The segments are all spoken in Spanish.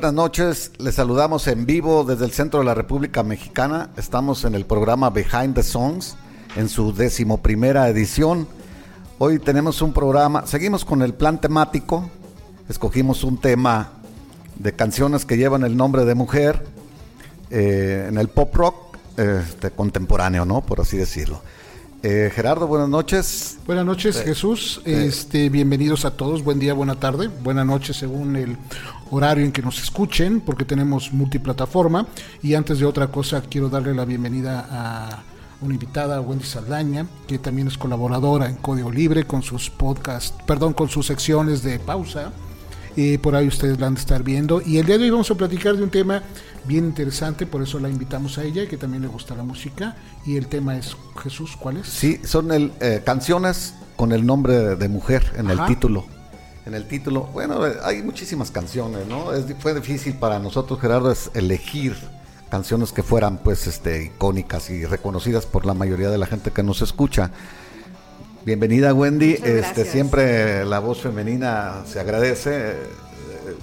buenas noches. Les saludamos en vivo desde el centro de la República Mexicana. Estamos en el programa Behind the Songs, en su decimoprimera edición. Hoy tenemos un programa, seguimos con el plan temático. Escogimos un tema de canciones que llevan el nombre de mujer eh, en el pop rock este, contemporáneo, ¿no? Por así decirlo. Eh, Gerardo, buenas noches. Buenas noches, Eh, Jesús. eh. Este, bienvenidos a todos. Buen día, buena tarde, buena noche según el horario en que nos escuchen, porque tenemos multiplataforma. Y antes de otra cosa, quiero darle la bienvenida a una invitada, Wendy Saldaña, que también es colaboradora en Código Libre con sus podcasts, perdón, con sus secciones de pausa. Eh, por ahí ustedes la han de estar viendo. Y el día de hoy vamos a platicar de un tema bien interesante, por eso la invitamos a ella, que también le gusta la música. Y el tema es, Jesús, ¿cuál es? Sí, son el, eh, canciones con el nombre de, mujer en el título. En el título, bueno, eh, hay muchísimas canciones, ¿no? Es, fue difícil para nosotros, Gerardo, es elegir canciones que fueran, pues, este, icónicas y reconocidas por la mayoría de la gente que nos escucha. Bienvenida, Wendy. Este, siempre la voz femenina se agradece. eh,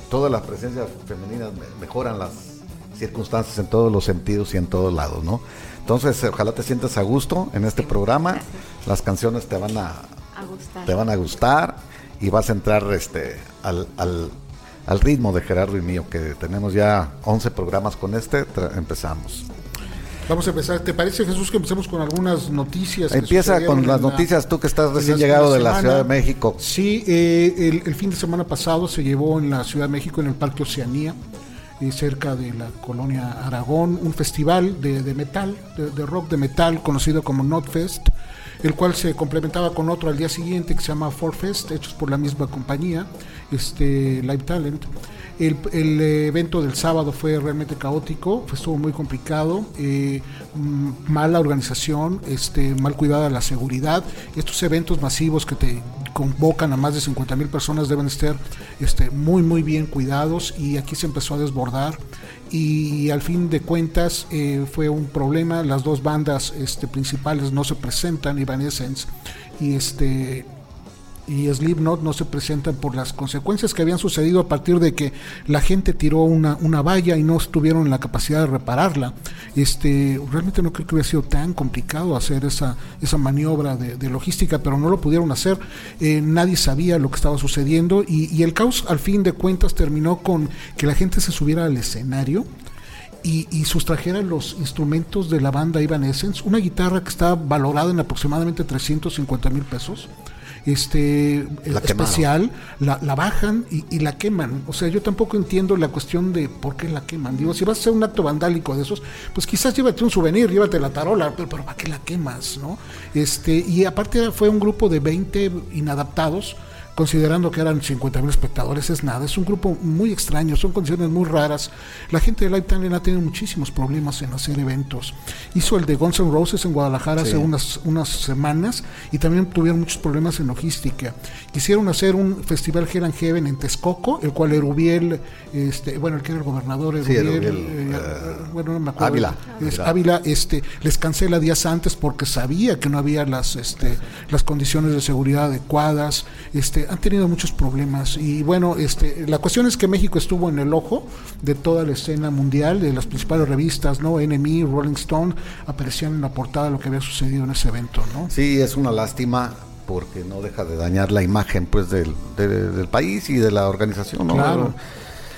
Todas las presencias femeninas me- mejoran las circunstancias en todos los sentidos y en todos lados, ¿no? Entonces, ojalá te sientas a gusto en este programa. gracias. Las canciones te van a, a gustar. te van a gustar y vas a entrar este al, al, al ritmo de Gerardo y mío, que tenemos ya 11 programas con este. empezamos. Vamos a empezar. ¿Te parece, Jesús, que empecemos con algunas noticias? Empieza con las la- noticias, tú que estás recién llegado de la? Ciudad de México. Sí, eh, el, el fin de semana pasado se llevó en la Ciudad de México, en el Parque Oceanía, eh, cerca de la colonia Aragón, un festival de, de metal, de, de rock de metal, conocido como Notfest, el cual se complementaba con otro al día siguiente que se llama Forfest, hechos por la misma compañía, este Live Talent. El, el, evento del sábado fue realmente caótico, fue, estuvo muy complicado, eh, mm, mala organización, este, mal cuidada la seguridad. Estos eventos masivos que te convocan a más de 50 mil personas deben estar este, muy, muy bien cuidados y aquí se empezó a desbordar y al fin de cuentas eh, fue un problema. Las dos bandas este, principales no se presentan, Evanescence y este y Slipknot no se presentan por las consecuencias que habían sucedido a partir de que la gente tiró una, una valla y no estuvieron en la capacidad de repararla. Este, realmente no creo que hubiera sido tan complicado hacer esa, esa maniobra de, logística, pero no lo pudieron hacer. Eh, nadie sabía lo que estaba sucediendo y, y el caos al fin de cuentas terminó con que la gente se subiera al escenario y, y sustrajera los instrumentos de la banda Evanescence, una guitarra que estaba valorada en aproximadamente 350 mil pesos. Este La especial, la, la bajan y, y la queman. O sea, yo tampoco entiendo la cuestión de por qué la queman. Digo, si vas a hacer un acto vandálico de esos, pues quizás llévate un souvenir, llévate la tarola, pero, pero ¿para qué la quemas? ¿no? Este, y aparte fue un grupo de 20 inadaptados considerando que eran 50 mil espectadores, es nada, es un grupo muy extraño, son condiciones muy raras. La gente de Live Talent ha tenido muchísimos problemas en hacer eventos. Hizo el de Guns N' Roses en Guadalajara Sí. hace unas, unas semanas y también tuvieron muchos problemas en logística. Quisieron hacer un festival Hell and Heaven en Texcoco, el cual Erubiel, este, bueno, el que era el gobernador Sí, Erubiel, eh, eh, bueno, no me acuerdo. Ávila. Es Ávila. Ávila, este, les cancela días antes porque sabía que no había las, este, las condiciones de seguridad adecuadas. Este, han tenido muchos problemas y bueno, este, la cuestión es que México estuvo en el ojo de toda la escena mundial, de las principales revistas, ¿no? NME, Rolling Stone, aparecían en la portada lo que había sucedido en ese evento, ¿no? Sí, es una lástima porque no deja de dañar la imagen pues del, de- del país y de la organización. ¿no? Claro.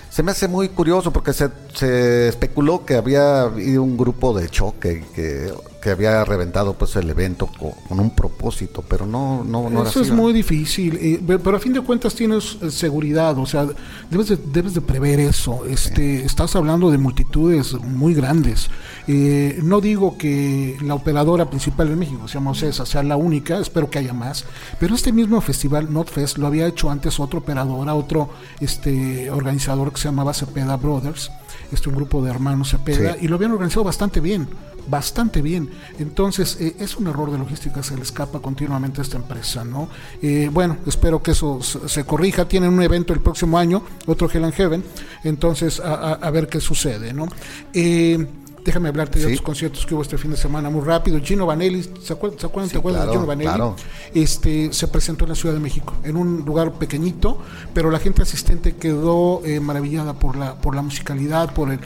Se me hace muy curioso porque se, se especuló que había habido un grupo de choque y que que había reventado pues el evento con, con un propósito, pero no, no, no era Eso así, es muy difícil, eh, pe- pero a fin de cuentas tienes eh, seguridad, o sea, debes de, debes de prever eso. Este, Estás hablando de multitudes muy grandes. Eh, no digo que la operadora principal en México, se llama OCESA, sea la única, espero que haya más, pero este mismo festival, NotFest, lo había hecho antes otra operadora, otro este, organizador que se llamaba Cepeda Brothers, este un grupo de hermanos Cepeda, Sí. y lo habían organizado bastante bien, bastante bien. Entonces, eh, es un error de logística, se le escapa continuamente a esta empresa, ¿no? Eh, bueno, espero que eso se, corrija. Tienen un evento el próximo año, otro Hell and Heaven, entonces a, a- a ver qué sucede, ¿no? Eh, Déjame hablarte de Sí. otros conciertos que hubo este fin de semana muy rápido. Gino Vanelli, ¿se acuerdan, ¿se acuerdan, Sí, ¿te acuerdas claro, de Gino Vanelli? claro. Este, se presentó en la Ciudad de México, en un lugar pequeñito, pero la gente asistente quedó eh, maravillada por la, por la musicalidad, por el,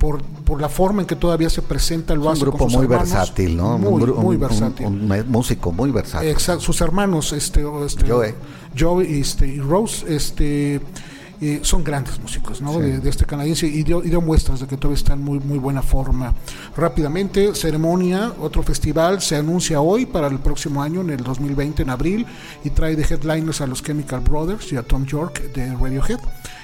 por, por la forma en que todavía se presenta, lo Es un hace con grupo sus muy hermanos. versátil, ¿no? Muy, un, muy versátil. un- músico muy versátil. Exacto, sus hermanos, este, este Joe. Joe, este, y Rose, este, eh, son grandes músicos, ¿no? De, de este canadiense y dio, y dio muestras de que todavía están en muy, muy buena forma. Rápidamente, ceremonia, otro festival se anuncia hoy para el próximo año, en el 2020, en abril, y trae de headliners a los Chemical Brothers y a Tom York de Radiohead.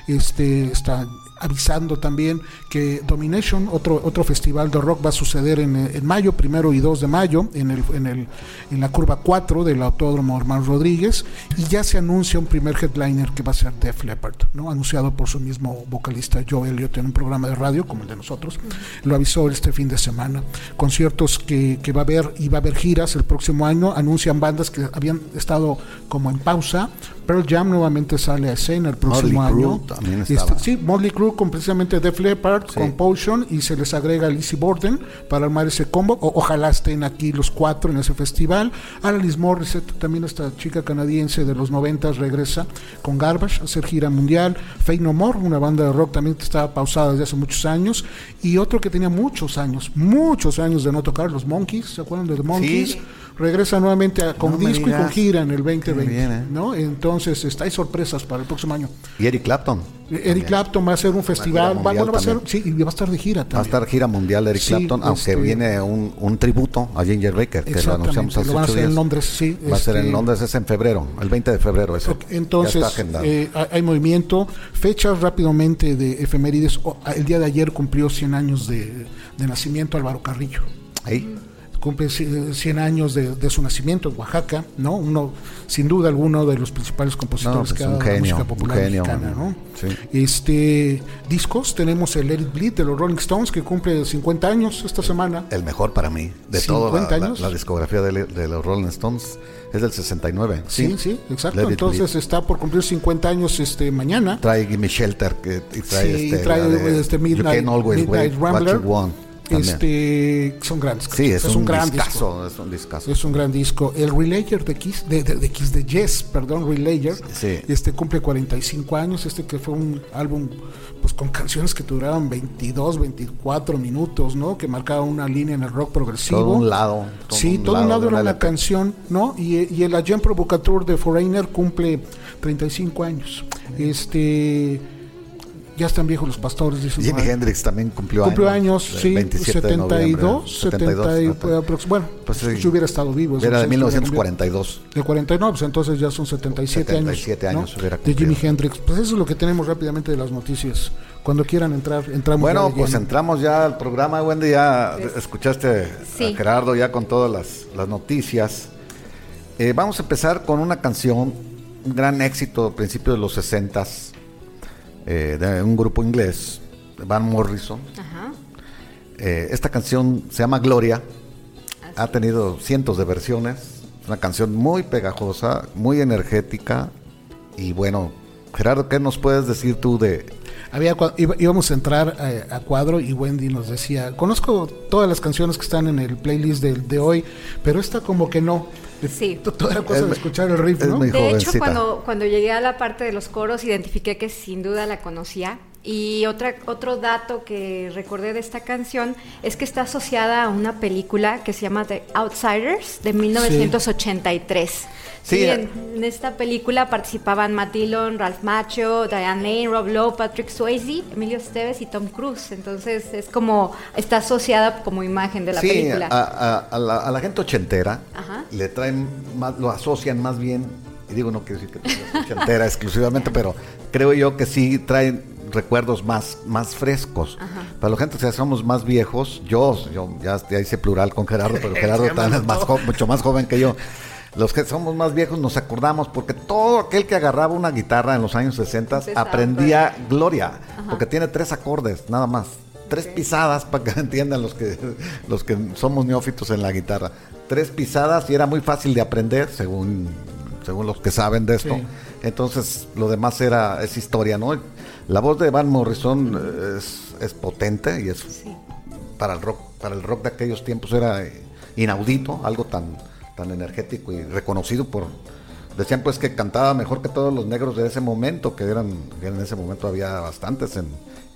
Este está avisando también que Domination, otro otro festival de rock, va a suceder en, en mayo, primero y 2 de mayo, en el, en el en la curva 4 del Autódromo Hermano Rodríguez, y ya se anuncia un primer headliner que va a ser Def Leppard, ¿no? anunciado por su mismo vocalista Joe Elliott en un programa de radio como el de nosotros. Lo avisó este fin de semana. Conciertos que, que va a haber y va a haber giras el próximo año, anuncian bandas que habían estado como en pausa. Pearl Jam nuevamente sale a escena el próximo Motley Crue año. también Este, estaba. sí, Motley Crue con precisamente Def Leppard, Sí. con Potion y se les agrega Lizzie Borden para armar ese combo. O- ojalá estén aquí los cuatro en ese festival. Alanis Morissette, también esta chica canadiense de los noventas, regresa con Garbage a hacer gira mundial. Fake No More, una banda de rock también que estaba pausada desde hace muchos años. Y otro que tenía muchos años, muchos años de no tocar, los Monkeys, ¿se acuerdan de The Monkeys? Sí. Regresa nuevamente a- con No disco y con gira en el 2020. bien, ¿eh? ¿no? Entonces, está, hay sorpresas para el próximo año. Y Eric Clapton. Eric también. Clapton va a hacer un festival, va, bueno, va a ser, sí, y va a estar de gira Va a también. estar gira mundial Eric Sí, Clapton, aunque este- viene un, un tributo a Ginger Baker, que lo anunciamos hace lo van a hacer en días. Londres, sí. Va a ser este, en Londres, es en febrero, el 20 de febrero. Ese. ok, Entonces, eh, hay- movimiento. Fechas rápidamente de efemérides. El día de ayer cumplió 100 años de, de nacimiento Álvaro Carrillo. Ahí. Cumple ci- 100 años de, de su nacimiento en Oaxaca, ¿no? Uno, sin duda alguno, de los principales compositores No, pues que ha dado música popular genio, mexicana, ¿no? sí. Este, discos, tenemos el Let It Bleed de los Rolling Stones, que cumple 50 años esta semana. El mejor para mí, de 50 toda la, la- años. la discografía de, de los Rolling Stones, es del 69. Sí, sí, exacto. Let It Entonces está por cumplir 50 años este mañana. trae Gimme Shelter que, y trae, Sí, este, trae, la de este, You Midnight- Wait Rambler. También. Este, son grandes. sí, es, un, gran discazo, disco. es un discazo. Es un gran disco. El Relayer de Kiss, de, de, de Kiss, de Yes, perdón, Relayer, Sí. este cumple 45 años. Este que fue un álbum pues con canciones que duraban 22, 24 minutos, ¿no? Que marcaba una línea en el rock progresivo. Todo un lado. todo sí, todo un lado era una canción, ¿no? Y, y el Agent Provocateur de Foreigner cumple 35 años. Este. Ya están viejos los pastores, dicen. Jimi. Hendrix también cumplió, Cumplió años, el sí, 27 de noviembre, 72, 70 y, 72, aprox- bueno, Pues sí. si hubiera estado vivo. Era de sí, estuviera 1942. De 49, pues entonces ya son 77, 77 años, años ¿no? de. Jimi Hendrix. Pues eso es lo que tenemos rápidamente de las noticias. Cuando quieran entrar, entramos. Bueno, pues lleno. entramos ya al programa, Wendy, ya escuchaste Sí. a Gerardo ya con todas las, las noticias. Eh, vamos a empezar con una canción, un gran éxito a principios de los 60 de un grupo inglés, Van Morrison. Ajá. Eh, esta canción se llama Gloria, ha tenido cientos de versiones, es una canción muy pegajosa, muy energética y bueno, Gerardo, ¿qué nos puedes decir tú de, Había, íbamos a entrar eh, a, cuadro y Wendy nos decía, conozco todas las canciones que están en el playlist de, de hoy, pero esta como que no. Sí. Toda la cosa Es- de escuchar el riff, es ¿no? muy- De hecho, cuando, cuando llegué a la parte de los coros, identifiqué que sin duda la conocía Y otra, otro dato que recordé de esta canción es que está asociada a una película que se llama The Outsiders de 1983. Sí, en, en, esta película participaban Matt Dillon, Ralph Macchio, Diane Lane, Rob Lowe, Patrick Swayze, Emilio Esteves y Tom Cruise. Entonces es como, está asociada como imagen de la sí, película. A, a, la, a la gente ochentera le traen más, lo asocian más bien, y digo no quiero decir que es ochentera exclusivamente, pero creo yo que sí traen recuerdos más, más frescos. Para la gente que somos más viejos, yo, yo ya, ya hice plural con Gerardo, pero Gerardo también es más mucho más joven que yo. Los que somos más viejos nos acordamos porque todo aquel que agarraba una guitarra en los años 60 aprendía Gloria, porque tiene tres acordes, nada más. Tres pisadas para que entiendan los que los que somos neófitos en la guitarra. Tres pisadas y era muy fácil de aprender según según los que saben de esto. Sí. Entonces, lo demás era es historia, ¿no? La voz de Van Morrison es, es potente y es sí. para el rock para el rock de aquellos tiempos era inaudito, algo tan tan energético y reconocido por decían pues que cantaba mejor que todos los negros de ese momento que eran que en ese momento había bastantes en,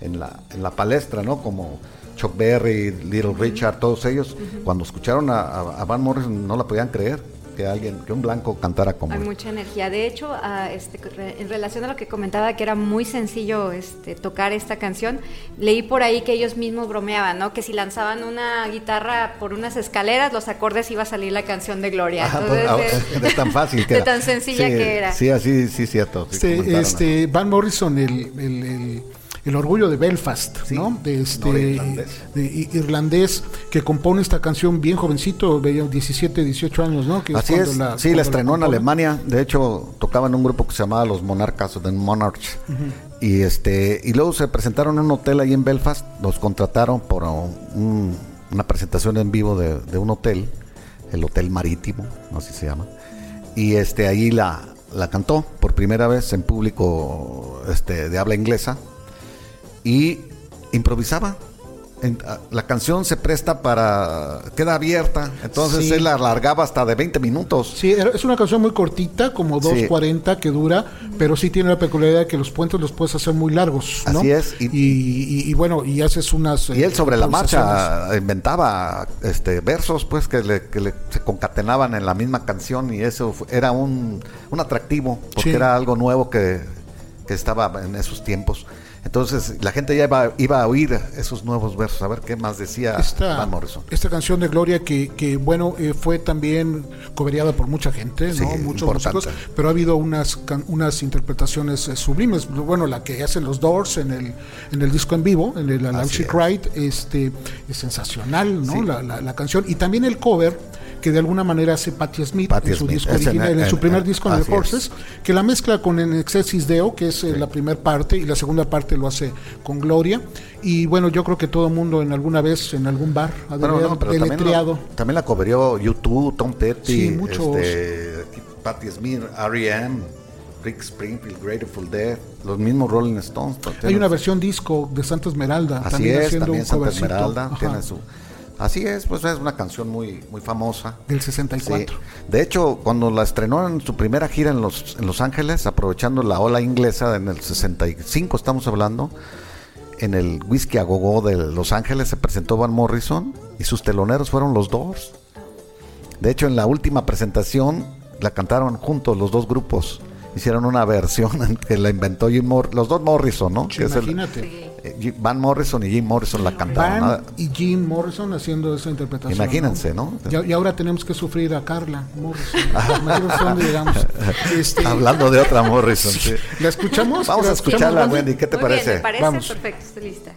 en la en la palestra no como Chuck Berry Little. Richard todos ellos uh -huh. cuando escucharon a, a, a, Van Morrison no la podían creer que alguien que un blanco cantara como hay mucha energía. De hecho uh, este, en relación a lo que comentaba que era muy sencillo este, tocar esta canción leí por ahí que ellos mismos bromeaban no que si lanzaban una guitarra por unas escaleras los acordes iba a salir la canción de Gloria. Ah, Entonces, pues, es, tan fácil que de tan sencilla sí, que era. sí así sí cierto sí, este, este Van Morrison el, el, el el orgullo de Belfast, sí, ¿no? De este irlandés. De, irlandés. que compone esta canción bien jovencito, 17, 18 años, ¿no? Que Así es, es. La, sí, la estrenó la en Alemania, de hecho tocaba en un grupo que se llamaba Los Monarcas, The Monarchs, uh -huh. y este y luego se presentaron en un hotel ahí en Belfast, los contrataron por un, una presentación en vivo de, de, un hotel, el Hotel Marítimo, así se llama, y este ahí la, la cantó por primera vez en público este, de habla inglesa y improvisaba. La canción se presta para. queda abierta, entonces sí. él la alargaba hasta de 20 minutos. Sí, es una canción muy cortita, como 2.40 sí. que dura, pero sí tiene la peculiaridad de que los puentes los puedes hacer muy largos. ¿no? Así es. Y, y, y, bueno, y haces unas. Y él sobre la marcha inventaba este versos, pues, que, le, que le, se concatenaban en la misma canción, y eso era un, un atractivo, porque sí. era algo nuevo que, que estaba en esos tiempos. Entonces la gente ya iba, iba, a oír esos nuevos versos, a ver qué más decía esta, Van Morrison. Esta canción de Gloria que, que bueno, eh, fue también coveriada por mucha gente, sí, ¿no? muchos músicos, pero ha habido unas, unas interpretaciones eh, sublimes. Bueno, la que hacen los Doors en el, en el disco en vivo, en el Alan Ride, este, es sensacional, ¿no? Sí. La, la, la canción. Y también el cover que de alguna manera hace Patti Smith Patti en su Smith. disco original, en, en, su primer disco en el Horses, es. que la mezcla con En Excelsis Deo, que es sí. la primera parte, y la segunda parte lo hace con Gloria. Y bueno, yo creo que todo el mundo en alguna vez, en algún bar, ha bueno, no. También, lo, también la coverió YouTube, Tom Petty, sí, muchos. Este, Patti Smith, R.E.M., Rick Springfield, Grateful Dead, los mismos Rolling Stones. Hay una versión disco de Santa Esmeralda. Así también es, haciendo también un Santa Esmeralda Ajá. tiene su... Así es, pues es una canción muy, muy famosa. Del 64. Sí. De hecho, cuando la estrenó en su primera gira en Los, en los Ángeles, aprovechando la ola inglesa en el 65, estamos hablando, en el Whisky a Gogo de Los Ángeles se presentó Van Morrison y sus teloneros fueron los Doors. De hecho, en la última presentación la cantaron juntos los dos grupos. Hicieron una versión que la inventó Jim Morrison, los dos Morrison, ¿no? Sí, que imagínate. Es el, Van Morrison y Jim Morrison la cantaron. Van y Jim Morrison haciendo esa interpretación. Imagínense, ¿no? ¿no? Y, y, ahora tenemos que sufrir a Carla Morrison. dónde llegamos. Este... Hablando de otra Morrison. Sí. ¿La escuchamos? Vamos ¿La a escucharla, Wendy. ¿Qué te Muy parece? Bien, me parece Vamos. perfecto, estoy lista.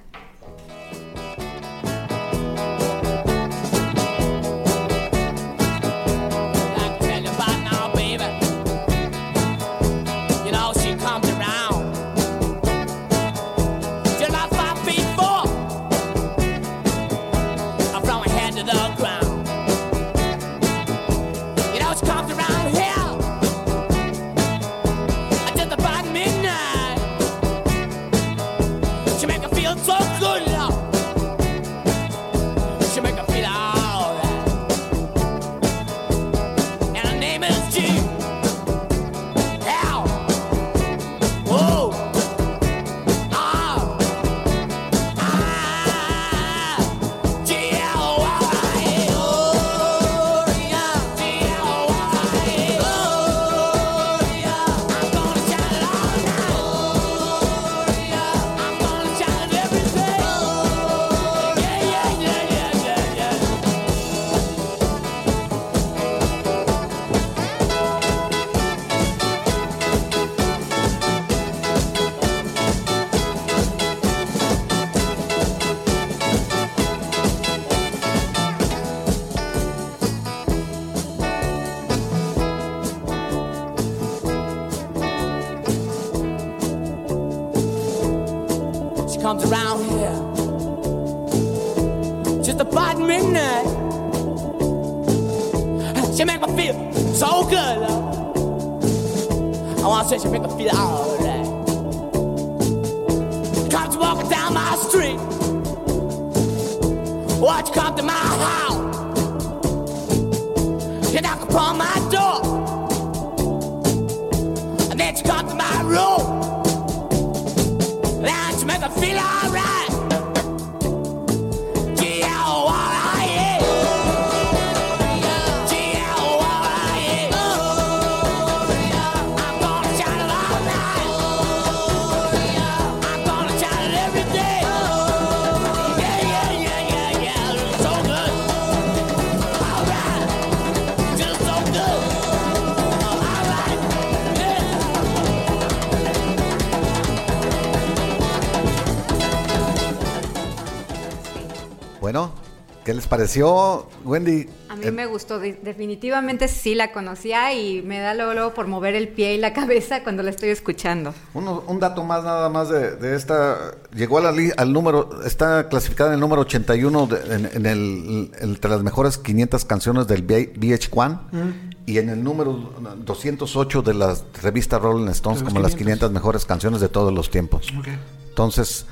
sensation, make a feel out. Pareció, Wendy? A mí Eh, me gustó, de- definitivamente sí la conocía y me da luego, luego por mover el pie y la cabeza cuando la estoy escuchando. uno- un dato más nada más de, de esta, llegó a la li- al número, está clasificada en el número 81 de- en, en el, entre las mejores 500 canciones del V- VH1 y en el número 208 de la revista Rolling Stones como las 500. 500 mejores canciones de todos los tiempos. Ok. Entonces,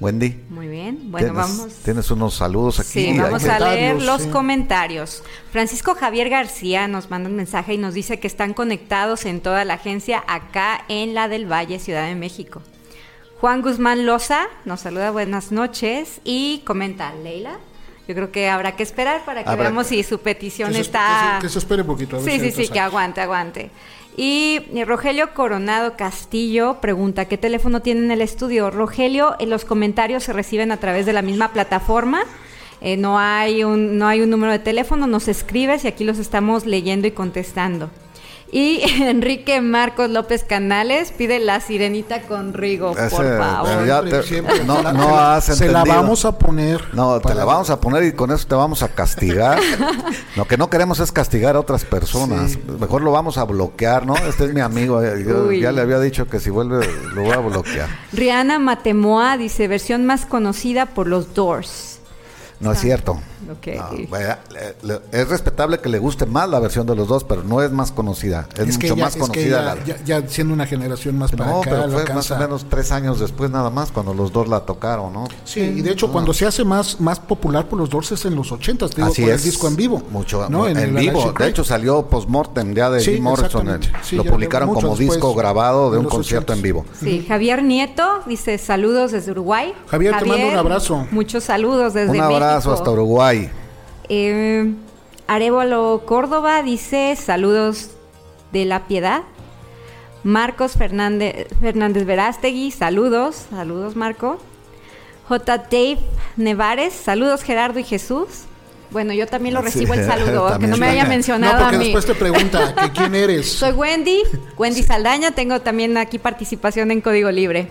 Wendy, Muy bien, bueno, tienes, vamos. tienes unos saludos aquí. Sí, vamos a leer los sí. comentarios. Francisco Javier García nos manda un mensaje y nos dice que están conectados en toda la agencia acá en la del Valle, Ciudad de México. Juan Guzmán Loza nos saluda, buenas noches y comenta, Leila. Yo creo que habrá que esperar para que Habrá- veamos si su petición Que se, está... que se- que se espere un poquito. a ver Sí, si sí, sí, que aguante, aguante. Y eh, Rogelio Coronado Castillo pregunta, ¿qué teléfono tiene en el estudio? Rogelio, en los comentarios se reciben a través de la misma plataforma. Eh, no, hay un, no hay un número de teléfono, nos escribes y aquí los estamos leyendo y contestando. Y Enrique Marcos López Canales pide la sirenita con Rigo, Ese, por favor. ya Siempre, te- siempre. no, no la- has Se la vamos a poner. No, te la vamos a poner y con eso te vamos a castigar. Lo que no queremos es castigar a otras personas. Sí. Mejor lo vamos a bloquear, ¿no? Este es mi amigo. eh, Yo ya le había dicho que si vuelve lo voy a bloquear. Rihanna Matemoa dice, versión más conocida por los Doors. No es cierto. Ok. No, vaya, le- le- es respetable que le guste más la versión de los dos, pero no es más conocida. Es, Es que mucho ya, más es que conocida ya, la. ya- ya siendo una generación más para no, acá, pero fue más o menos tres años después nada más cuando los dos la tocaron, ¿no? Sí, y de hecho cuando se hace más, más popular por los Doors es en los 80 te digo, Así por es. el disco en vivo. Mucho ¿no? en, el vivo. De hecho, salió post-mortem ya de Sí, Jim Morrison. en- exactamente. Sí, lo publicaron como después, disco grabado de en un concierto 80s. en vivo. Sí, Javier Nieto dice saludos desde Uruguay. Javier, te mando un abrazo. Muchos saludos desde Un abrazo México. hasta Uruguay. Eh, Arevalo Córdoba dice saludos de la piedad. Marcos Fernández, Fernández Verástegui, saludos, saludos Marco. J. Dave Nevares, saludos Gerardo y Jesús. Bueno, yo también lo Sí, recibo el saludo, que no me haya No, mencionado porque a mí. después te pregunta que quién eres. Soy Wendy, Wendy Saldaña, tengo también aquí participación en Código Libre.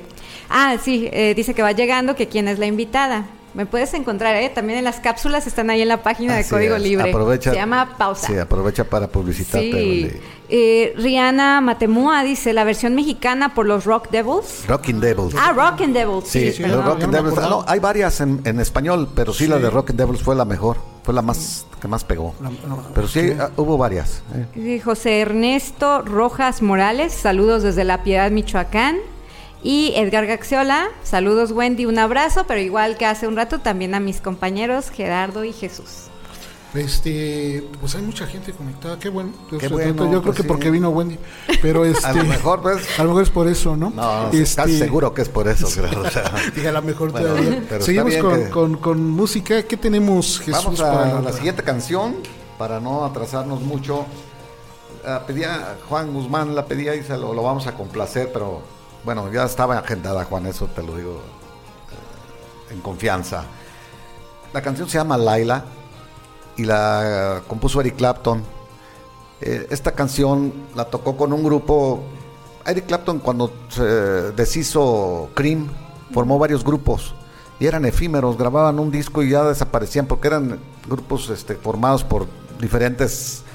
Ah, sí, eh, dice que va llegando, que quién es la invitada. Me puedes encontrar, ¿eh? También en las cápsulas están ahí en la página de Código es. Libre. Aprovecha, Se llama Pausa. Sí, aprovecha para publicitarte. Sí. Eh, Rihanna Matemua dice la versión mexicana por los Rock Devils. Rockin' Devils. Ah, Rock and Devils. Sí, sí, los no, Rockin' Devils. acordaba. No, hay varias en, en español, pero sí, la de Rockin' Devils fue la mejor. Fue la más que más pegó. La- no, Pero sí, ah, hubo varias. eh. Eh, José Ernesto Rojas Morales, saludos desde La Piedad, Michoacán. Y Edgar Gaxiola, saludos Wendy, un abrazo, pero igual que hace un rato también a mis compañeros Gerardo y Jesús. Este, pues hay mucha gente conectada, qué bueno. Qué Yo creo pues que sí. porque vino Wendy, pero este, A lo mejor, pues. a lo mejor es por eso, ¿no? No, Este, casi seguro que es por eso. creo, o sea. Dije, a lo mejor Bueno, todavía. Seguimos con, que- con, con música. ¿Qué tenemos, Jesús, Vamos para a la la, siguiente canción para no atrasarnos mucho. La pedía Juan Guzmán, la pedía y se lo, lo vamos a complacer, pero bueno, ya estaba agendada, Juan, eso te lo digo eh, en confianza. La canción se llama Laila y la compuso Eric Clapton. Eh, esta canción la tocó con un grupo. Eric Clapton, cuando se deshizo Cream, formó varios grupos y eran efímeros, grababan un disco y ya desaparecían porque eran grupos este, formados por diferentes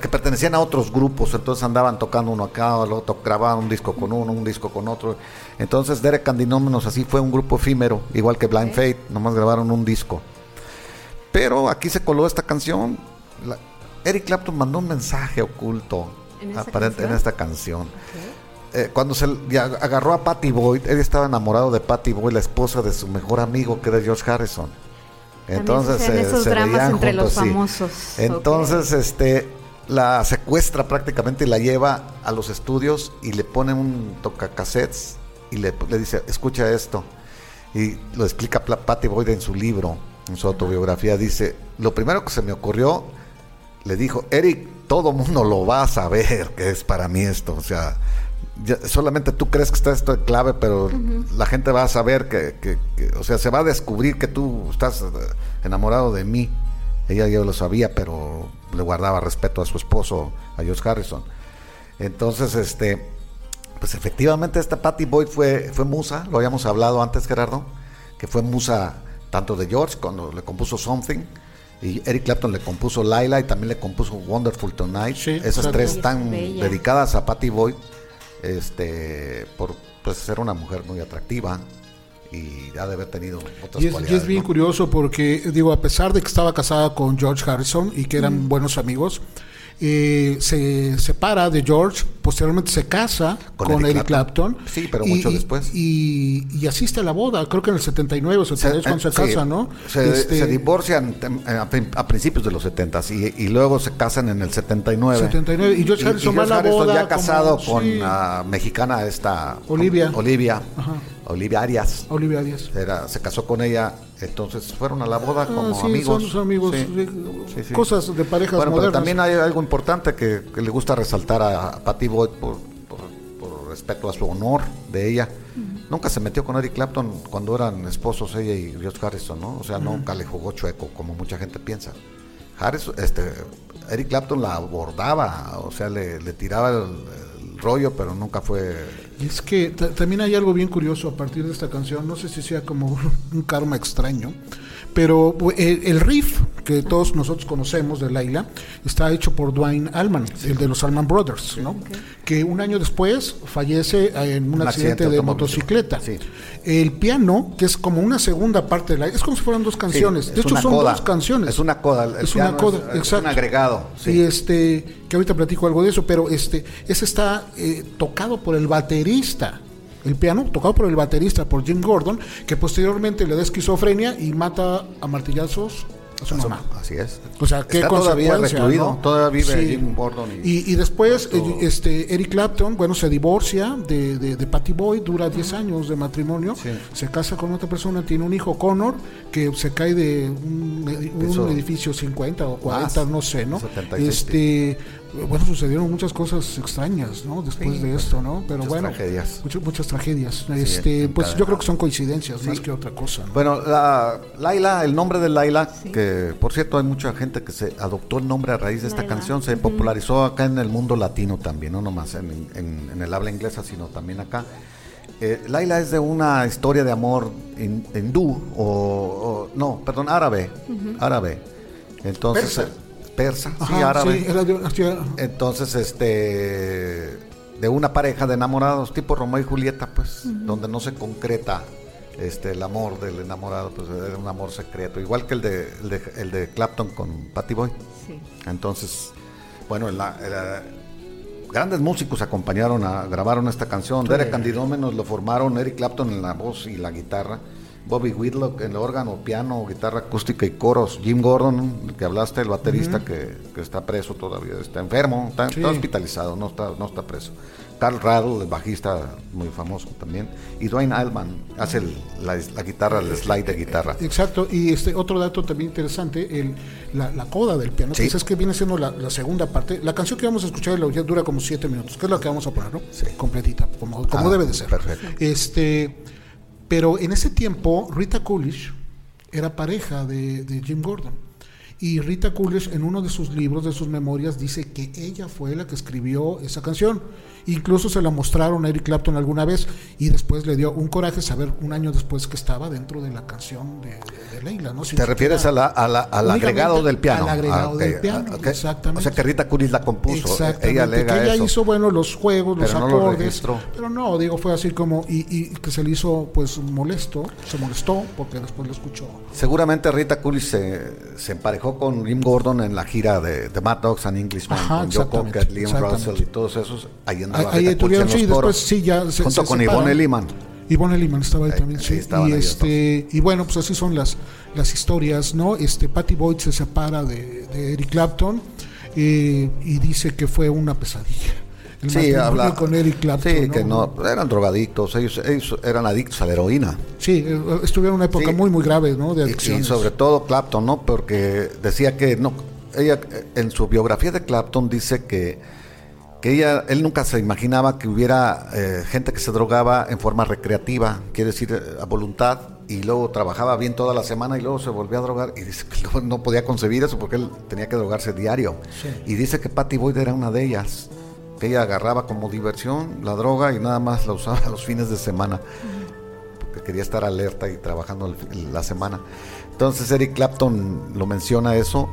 que pertenecían a otros grupos, entonces andaban tocando uno acá, luego to- grababan un disco con uno, un disco con otro. Entonces Derek Candinómenos así fue un grupo efímero, igual que Blind Fate, nomás grabaron un disco. Pero aquí se coló esta canción. la- Eric Clapton mandó un mensaje oculto ¿En esta en canción? esta canción. Eh, cuando se agarró a Patty Boyd, él estaba enamorado de Patty Boyd, la esposa de su mejor amigo, que era George Harrison. Entonces eh, esos se dramas veían entre los juntos, sí. famosos. Entonces, este, la secuestra prácticamente y la lleva a los estudios y le pone un tocacassettes y le, le dice, escucha esto. Y lo explica Patty Boyd en su libro, en su autobiografía. Dice, lo primero que se me ocurrió, le dijo, Eric, todo mundo lo va a saber que es para mí esto. O sea, ya- solamente tú crees que está esto de clave, pero la gente va a saber que, que- que- o sea, se va a descubrir que tú estás eh, enamorado de mí. Ella ya lo sabía, pero le guardaba respeto a su esposo, a George Harrison. Entonces, este, pues efectivamente esta Patty Boyd fue, fue musa, lo habíamos hablado antes, Gerardo, que fue musa tanto de George cuando le compuso Something, y Eric Clapton le compuso Laila y también le compuso Wonderful Tonight. Sí, Esas tres están bella. dedicadas a Patty Boyd, este, por pues, ser una mujer muy atractiva y ha de haber tenido otras Y es, y cualidades. es bien ¿no? curioso porque, digo, a pesar de que estaba casada con George Harrison y que eran Mm. buenos amigos, eh, se separa de George, posteriormente se casa Con con, Eric Eric Clapton. Sí, pero y- mucho y- después. Y, y asiste a la boda, creo que en el 79 o 72 cuando se eh, sí, casa, ¿no? Se, Este, se divorcian a, prin- a principios de los 70 y, y luego se casan en el 79. 79, y George Harrison va a la Harrison boda ya casado como- con sí. la mexicana esta Olivia. Olivia, Ajá. Olivia Arias. Olivia Díaz. Era, se casó con ella, entonces fueron a la boda Ah, como sí, amigos. son- amigos, Sí, sí, cosas de parejas Bueno, pero modernas. también hay algo importante que, que le gusta resaltar a Patty Boyd por, por- por respeto a su honor de ella. Nunca se metió con Eric Clapton cuando eran esposos ella y George Harrison, ¿no? O sea, nunca le jugó chueco como mucha gente piensa. Harrison, este, Eric Clapton la abordaba, o sea, le, le tiraba el, el rollo, pero nunca fue es que ta- también hay algo bien curioso a partir de esta canción, no sé si sea como un karma extraño, pero el, el riff que todos nosotros conocemos de Laila está hecho por Dwayne Allman, el de los Allman Brothers, ¿no? que un año después fallece en un, Un accidente, accidente de motocicleta. Sí. El piano, que es como una segunda parte de la... Es como si fueran dos canciones. Sí, de hecho, son coda. dos canciones. Es una coda. el Es una coda, es- es exacto. un agregado. Y este, que ahorita platico algo de eso, pero este, ese está eh, tocado por el baterista. El piano, tocado por el baterista, por Jim Gordon, que posteriormente le da esquizofrenia y mata a martillazos su mamá. Así es. O sea, qué Está todavía consecuencia, recluido, ¿no? todavía vive Sí. Jim Gordon. Y, Y, y después, todo. eh, este, Eric Clapton, bueno, se divorcia de, de, de Patty Boyd, dura 10 años de matrimonio, Sí. se casa con otra persona, tiene un hijo, Connor, que se cae de un, un edificio 50 o 40, Más, no sé, ¿no? 76 Este, bueno, sucedieron muchas cosas extrañas, ¿no? Después Sí, de esto, ¿no? Pero muchas bueno, tragedias. muchas, muchas tragedias. este, pues yo creo que son coincidencias más que otra cosa, ¿no? Bueno, la, Laila, el nombre de Laila, que por cierto hay mucha gente que se adoptó el nombre a raíz de esta Laila. canción, se popularizó acá en el mundo latino también, no nomás en, en- en el habla inglesa, sino también acá. Eh, Laila es de una historia de amor hin- hindú, o, o- no, perdón, árabe, árabe. Entonces, Persa. sí, árabe. sí, era de- sí, Entonces, este, de una pareja de enamorados, tipo Romeo y Julieta, pues, donde no se concreta este, el amor del enamorado, pues era un amor secreto, igual que el de, el de, el de Clapton con Patty Boy. Sí. Entonces, bueno, la- la- grandes músicos acompañaron a grabaron esta canción. Derek Candidómenos lo formaron, Eric Clapton en la voz y la guitarra, Bobby Whitlock en el órgano, piano, guitarra acústica y coros, Jim Gordon, el que hablaste, el baterista que, que está preso todavía, está enfermo, está, Sí. está hospitalizado, no está, no está preso. Carl Rattle, el bajista muy famoso también, y Dwayne Allman hace el- la, la guitarra, el slide de guitarra. Exacto, y este otro dato también interesante, el, la, la coda del piano, Sí. que es que viene siendo la, la segunda parte. La canción que vamos a escuchar la dura como siete minutos, que es la que vamos a poner, ¿no? Sí. Completita, como, como Ah, debe de ser. perfecto. Este, pero en ese tiempo, Rita Coolidge era pareja de, de Jim Gordon. Y Rita Coolidge en uno de sus libros, de sus memorias, dice que ella fue la que escribió esa canción. Incluso se la mostraron a Eric Clapton alguna vez y después le dio un coraje saber un año después que estaba dentro de la canción de, de Leila. ¿no? ¿Te refieres a la, a la- al agregado del piano? Al agregado Ah, del piano, ah, exactamente. O sea que Rita Curis la compuso. Exactamente, Ella alega que ella eso. hizo bueno los juegos, los Pero no lo acordes, pero no, digo, fue así como y, y que se le hizo pues molesto, se molestó porque después lo escuchó. Seguramente Rita Coolidge se, se emparejó con Jim Gordon en la gira de, de Mad Dogs and Englishman, Ajá, con Joe Cocker, Liam. Russell y todos esos. Ahí andaba Ahí, ahí tuvieron, sí, después sí ya se, Junto se con separan. Ivonne Lehman. Ivonne Lehman estaba ahí también, sí. Y este y bueno, pues así son las las historias, ¿no? Este Patty Boyd se separa de, de Eric Clapton eh, y dice que fue una pesadilla. El Sí, habla, con Eric Clapton. sí, que no, eran drogadictos, ellos, ellos eran adictos a la heroína. Sí, eh, estuvieron en una época Sí. muy muy grave, ¿no? De Y, y sobre todo Clapton, ¿no? Porque decía que no, ella en su biografía de Clapton dice que, que ella, él nunca se imaginaba que hubiera eh, gente que se drogaba en forma recreativa, quiere decir eh, a voluntad, y luego trabajaba bien toda la semana y luego se volvía a drogar y dice que no, podía concebir eso porque él tenía que drogarse diario. Y dice que Patty Boyd era una de ellas, ella agarraba como diversión la droga y nada más la usaba los fines de semana porque quería estar alerta y trabajando la semana. Entonces Eric Clapton lo menciona eso.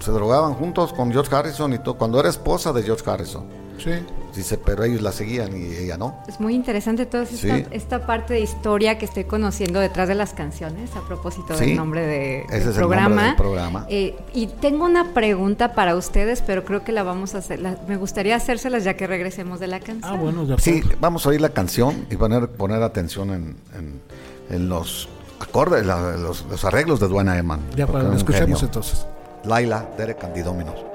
Se drogaban juntos con George Harrison y todo. Cuando era esposa de George Harrison. Sí. Dice, pero ellos la seguían y ella no. Es muy interesante toda esta, Sí. esta parte de historia que estoy conociendo detrás de las canciones, a propósito Sí. del nombre de, Ese del es el programa. nombre del programa. Eh, y tengo una pregunta para ustedes, pero creo que la vamos a hacer. la- me gustaría hacérselas ya que regresemos de la canción. Ah, bueno, de Sí, vamos a oír la canción y poner, poner atención en, en- en los acordes, la- los, los arreglos de Duana Eman. Ya para escuchemos genio. entonces. Laila, Derek and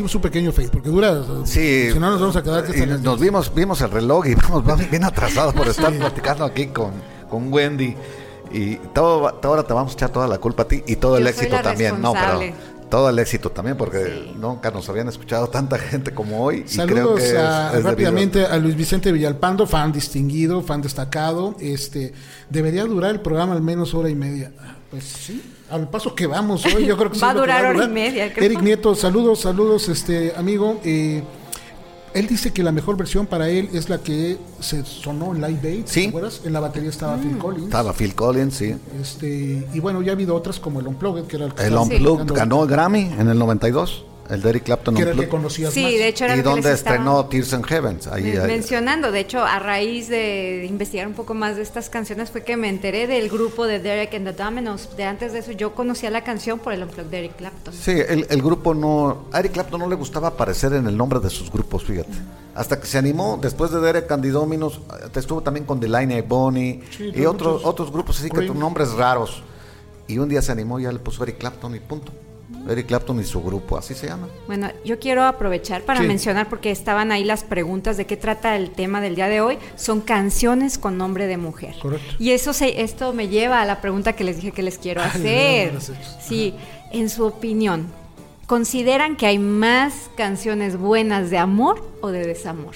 hicimos un pequeño fade, porque dura. Sí. Si no, nos vamos a quedar. Y nos vimos, vimos el reloj y vamos, vamos bien atrasados por estar platicando aquí con, con Wendy. Y todo, va- ahora te vamos a echar toda la culpa a ti y todo el Yo éxito la también. No, pero todo el éxito también, porque Sí. nunca nos habían escuchado tanta gente como hoy. y creo Saludos que a- es rápidamente a Luis Vicente Villalpando, fan distinguido, fan destacado. Este debería durar el programa al menos hora y media. Pues sí, al paso que vamos hoy, yo creo que sí Va a durar hora y media, creo. Eric Nieto, saludos, saludos, este amigo. Eh, él dice que la mejor versión para él es la que se sonó en Live Aid, Sí. ¿te acuerdas? En la batería estaba Phil Collins. Estaba Phil Collins, sí. Este, y bueno, ya ha habido otras como el Unplugged, que era el que El Unplugged ganó el Grammy en el 92. El de Eric Clapton que era el que conocías Sí, más. de hecho era Y donde estrenó Tears in Heavens. Ahí, men- ahí- mencionando. De hecho, a raíz de investigar un poco más de estas canciones fue que me enteré del grupo de Derek and the Dominos. De antes de eso yo conocía la canción por el Unplugged de Eric Clapton. Sí, el, el grupo no. A Eric Clapton no le gustaba aparecer en el nombre de sus grupos, fíjate. Hasta que se animó, después de Derek and the Dominos, eh, estuvo también con Delaney Bonnie Sí, y otros, otros grupos así que con nombres raros. Y un día se animó y ya le puso Eric Clapton y punto. Eric Clapton y su grupo, así se llama. Bueno, yo quiero aprovechar para Sí. mencionar, porque estaban ahí las preguntas de qué trata el tema del día de hoy, son canciones con nombre de mujer. Correcto. Y eso se, esto me lleva a la pregunta que les dije que les quiero Ay, hacer. hecho. Sí, en su opinión, ¿consideran que hay más canciones buenas de amor o de desamor?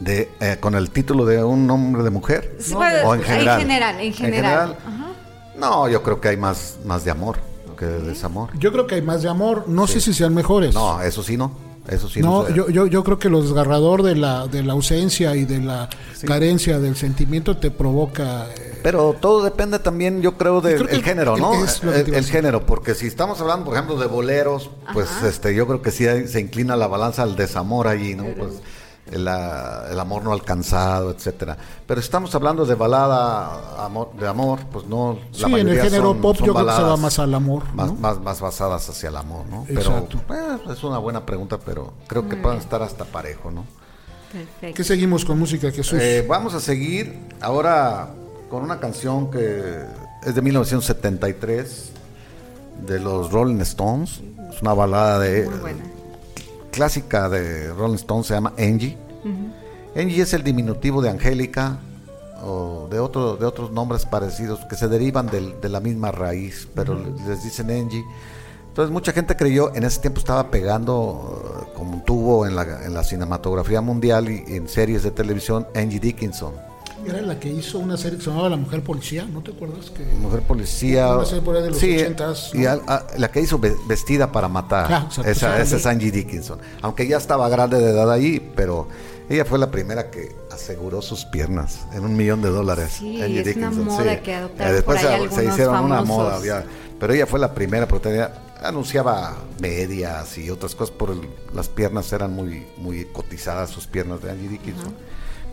De, eh, con el título de un nombre de mujer. Sí, ¿O bueno, en general? En general, en general. Ajá. No, yo creo que hay más, más de amor que de desamor. Yo creo que hay más de amor. No sé si sean mejores. No, eso sí no. Eso sí No, sé. yo, yo, yo creo que lo desgarrador de la, de la ausencia y de la carencia del sentimiento te provoca... eh, Pero todo depende también, yo creo, del género, ¿no? es lo que El, el género, porque si estamos hablando, por ejemplo, de boleros, pues este, yo creo que sí hay- se inclina la balanza al desamor allí, ¿no? Pues el, ah, el amor no alcanzado, etcétera. Pero si estamos hablando de balada amor, de amor, pues no. sí, en el género son- pop son yo creo que se va más al amor. Más, ¿no? más, más basadas hacia el amor, ¿no? Exacto. Pero eh, es una buena pregunta, pero creo que pueden estar hasta parejo, ¿no? Perfecto. ¿Qué seguimos con música, Jesús? Eh, vamos a seguir ahora con una canción que es de 1973 de los Rolling Stones. Es una balada de Muy buena. Clásica de Rolling Stones, se llama Angie. Angie es el diminutivo de Angélica o de, otro, de otros nombres parecidos que se derivan del- de la misma raíz, pero les dicen Angie. Entonces mucha gente creyó, en ese tiempo estaba pegando eh, como un tubo en la, en la cinematografía mundial y en series de televisión Angie Dickinson, Era la que hizo una serie que se llamaba La Mujer Policía, ¿no te acuerdas? Que... mujer policía. Una serie por ahí de los sí, 80s, y ¿no? al- a- la que hizo Ve- Vestida para Matar. Ah, exacto, esa, es Angie Dickinson. Aunque ya estaba grande de edad ahí, pero ella fue la primera que aseguró sus piernas en un millón de dólares. Sí, Angie es una moda que adoptaron Eh, Después por ahí se, hicieron una moda, ya. pero ella fue la primera porque tenía- anunciaba medias y otras cosas por el- las piernas eran muy muy cotizadas sus piernas de Angie Dickinson.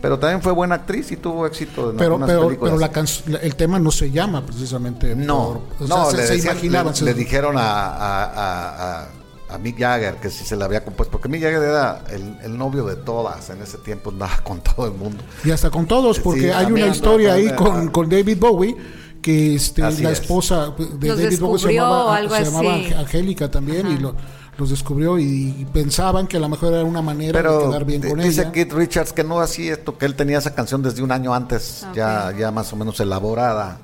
Pero también fue buena actriz y tuvo éxito en Pero, algunas pero, películas. pero la el tema no se llama precisamente. No, por- o sea, no, se, le, se decían- imaginaban. le- se- le dijeron a, a, a- Mick Jagger que si se la había compuesto, porque Mick Jagger era el, el novio de todas, en ese tiempo andaba con todo el mundo. Y hasta con todos, porque Sí, hay una historia ahí con, con David Bowie, que este, la es. esposa de Los David Bowie se llamaba, se llamaba Angélica también, y lo- los descubrió y, pensaban que a lo mejor era una manera de Pero quedar bien con dice ella. Keith Richards que no así esto, que él tenía esa canción desde un año antes, Ok. ya, ya más o menos elaborada,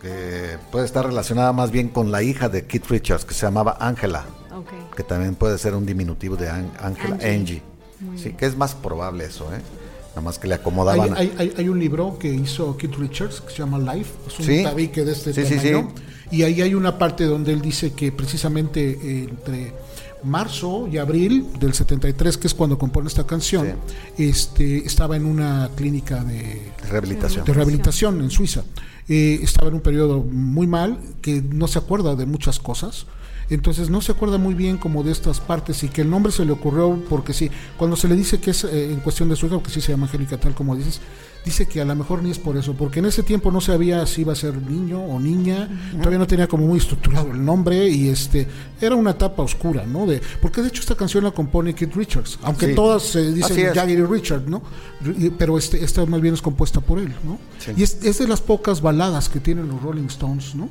que puede estar relacionada más bien con la hija de Keith Richards, que se llamaba Angela, Ok. que también puede ser un diminutivo de An- Angela, Angie. Angie. Sí, que es más probable eso, ¿eh? Nada más que le acomodaban. Hay, hay- hay- hay un libro que hizo Keith Richards que se llama Life, es un Sí. tabique de este Sí, sí, tamaño. sí. Y ahí hay una parte donde él dice que precisamente eh, entre marzo y abril del 73, que es cuando compone esta canción, este, estaba en una clínica de, Rehabilitación. de rehabilitación en Suiza. Eh, estaba en un periodo muy mal, que no se acuerda de muchas cosas. Entonces no se acuerda muy bien como de estas partes y que el nombre se le ocurrió porque sí, cuando se le dice que es eh, en cuestión de su hija, que sí se llama Angélica tal como dices, dice que a lo mejor ni es por eso, porque en ese tiempo no sabía si iba a ser niño o niña, todavía no tenía como muy estructurado el nombre y este era una etapa oscura, ¿no? De, porque de hecho esta canción la compone Keith Richards, aunque Sí. todas se dicen. Jagger y Richard, ¿no? Pero este, esta más bien es compuesta por él, ¿no? Sí. Y es, es de las pocas baladas que tienen los Rolling Stones, ¿no?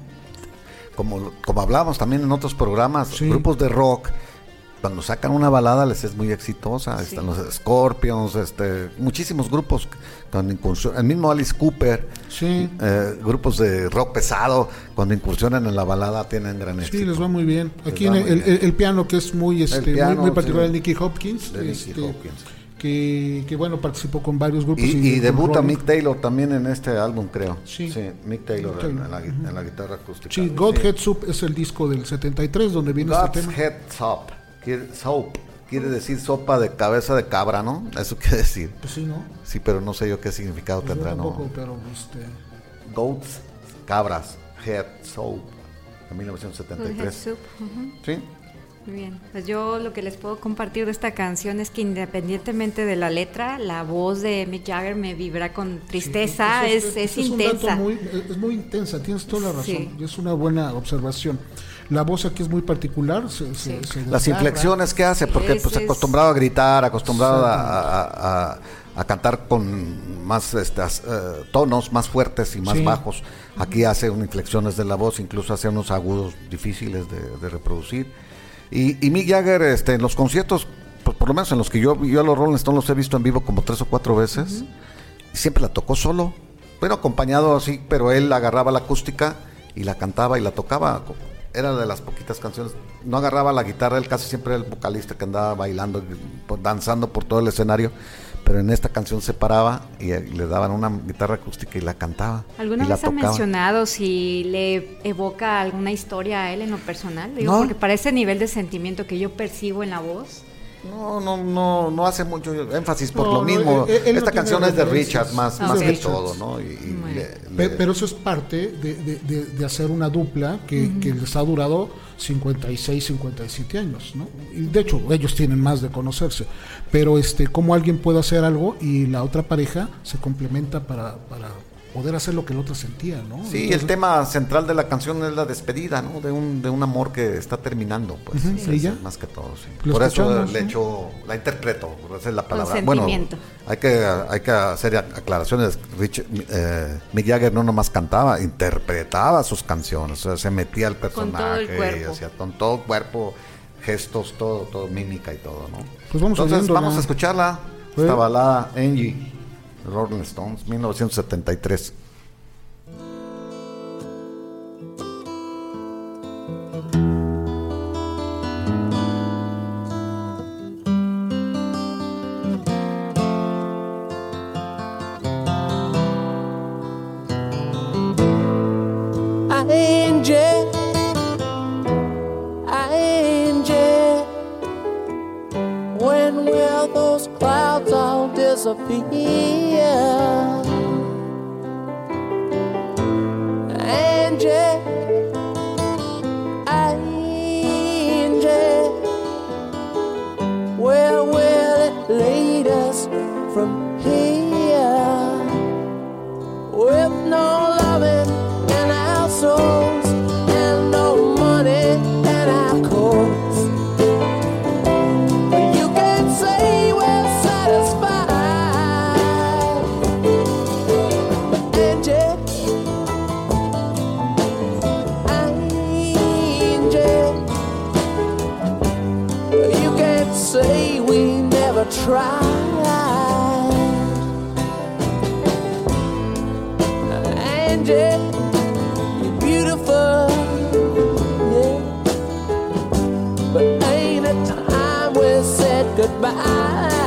Como, como hablábamos también en otros programas, Sí. grupos de rock cuando sacan una balada les es muy exitosa. Sí. Están los Scorpions, este, muchísimos grupos con incursión. El mismo Alice Cooper, Sí. eh, grupos de rock pesado, cuando incursionan en la balada tienen gran éxito. Sí, les va muy bien. Aquí en el, bien. el- el piano que es muy, este, muy- piano, muy, particular de Nicky Hopkins, De Nicky este, Hopkins. Que, que, bueno participó con varios grupos Y, y con debuta. Mick Taylor también en este álbum, creo. Sí. Mick Taylor, Mick en- Taylor. En, la, en la guitarra acústica. Sí, Godhead Soup es el disco del 73 donde viene God's este tema. Head Soap. Quiere, soap. Quiere decir sopa de cabeza de cabra, ¿no? Eso quiere decir. Pues sí, ¿no? Sí, pero no sé yo qué significado Pues tendrá, tampoco, ¿no? pero este, Goats, cabras, Head Soap, de Good 1973. Soup, ujú. Sí. Muy bien, pues yo lo que les puedo compartir de esta canción es que independientemente de la letra, la voz de Mick Jagger me vibra con tristeza, Sí, es, es, un dato intensa. muy- es muy intensa, tienes toda la razón. Sí. y Es una buena observación. La voz aquí es muy particular. se- se- Sí. se Las inflexiones que hace, porque Es- pues es- acostumbrado a gritar, acostumbrado a, a- a- a cantar con más estas, eh, tonos más fuertes y más Sí. bajos. Aquí hace unas inflexiones de la voz, incluso hace unos agudos difíciles de, de reproducir. Y, y Mick Jagger este, en los conciertos, pues, por lo menos en los que yo, yo a los Rolling Stones los he visto en vivo como tres o cuatro veces, y siempre la tocó solo. Bueno, acompañado así, pero él agarraba la acústica y la cantaba y la tocaba. Era de las poquitas canciones. No agarraba la guitarra, él casi siempre era el vocalista que andaba bailando, danzando por todo el escenario. Pero en esta canción se paraba y, eh, le daban una guitarra acústica y la cantaba. ¿Alguna y la vez ha mencionado si le evoca alguna historia a él en lo personal? Digo, No. porque para ese nivel de sentimiento que yo percibo en la voz. No, no, no, no hace mucho énfasis por No, lo no, mismo. él- él no Esta canción es de. Richard más, que todo, ¿no? Y, y Muy le- Pe- le- Pero eso es parte de, de- de- de hacer una dupla que, que les ha durado 56, 57 años, ¿no? Y de hecho, ellos tienen más de conocerse. Pero este, cómo alguien puede hacer algo y la otra pareja se complementa para, para poder hacer lo que el otro sentía, ¿no? Sí, Entonces, el tema central de la canción es la despedida, ¿no? De un, de un amor que está terminando, pues. Es- ¿y es ya? más que todo, sí. Por eso le ¿no? echo, la interpreto, esa es la palabra. Bueno, sentimiento. hay que, hay que hacer aclaraciones. Rich, eh, Mick Jagger no nomás cantaba, interpretaba sus canciones, o sea, se metía al personaje, todo el cuerpo. hacía con todo cuerpo, gestos, todo, todo, mímica y todo, ¿no? Pues vamos Entonces vamos a escucharla, Sí. esta balada, Angie, Rolling Stones, 1973. Clouds all disappear? Angie, tried. Angie, you're beautiful, yeah. But ain't it time we said goodbye?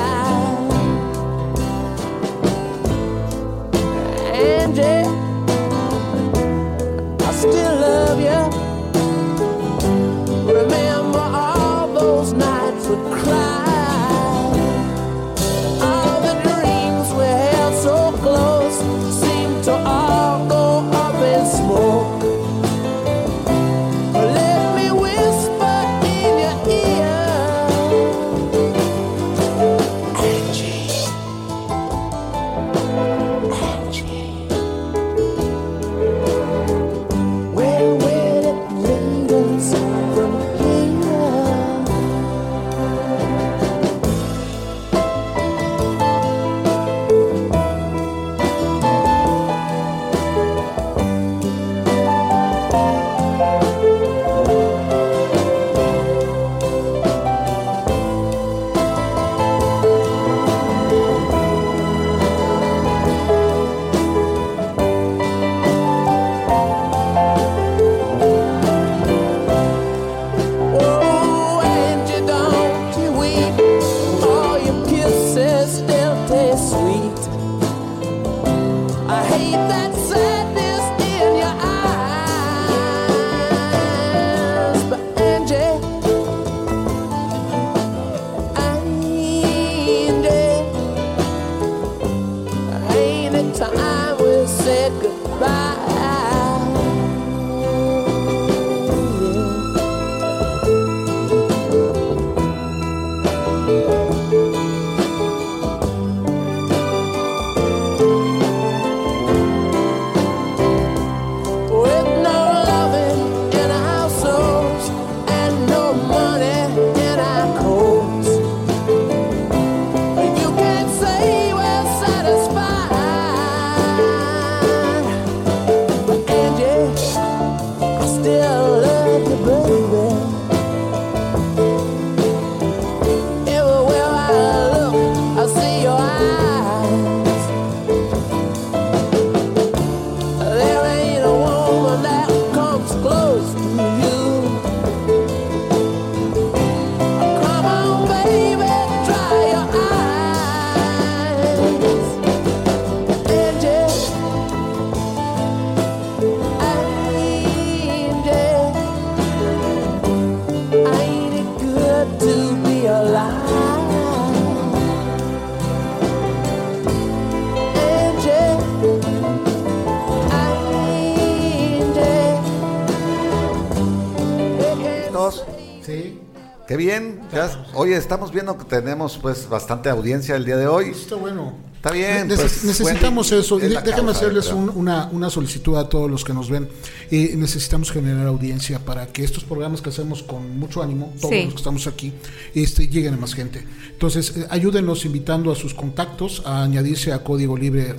Estamos viendo que tenemos pues bastante audiencia el día de hoy. Está bueno. Está bien. pues, necesitamos eso. Déjame hacerles una, una, solicitud a todos los que nos ven. Eh, necesitamos generar audiencia para que estos programas que hacemos con mucho ánimo, todos los que estamos aquí, este, lleguen a más gente. Entonces, eh, ayúdenos invitando a sus contactos a añadirse a Código Libre eh,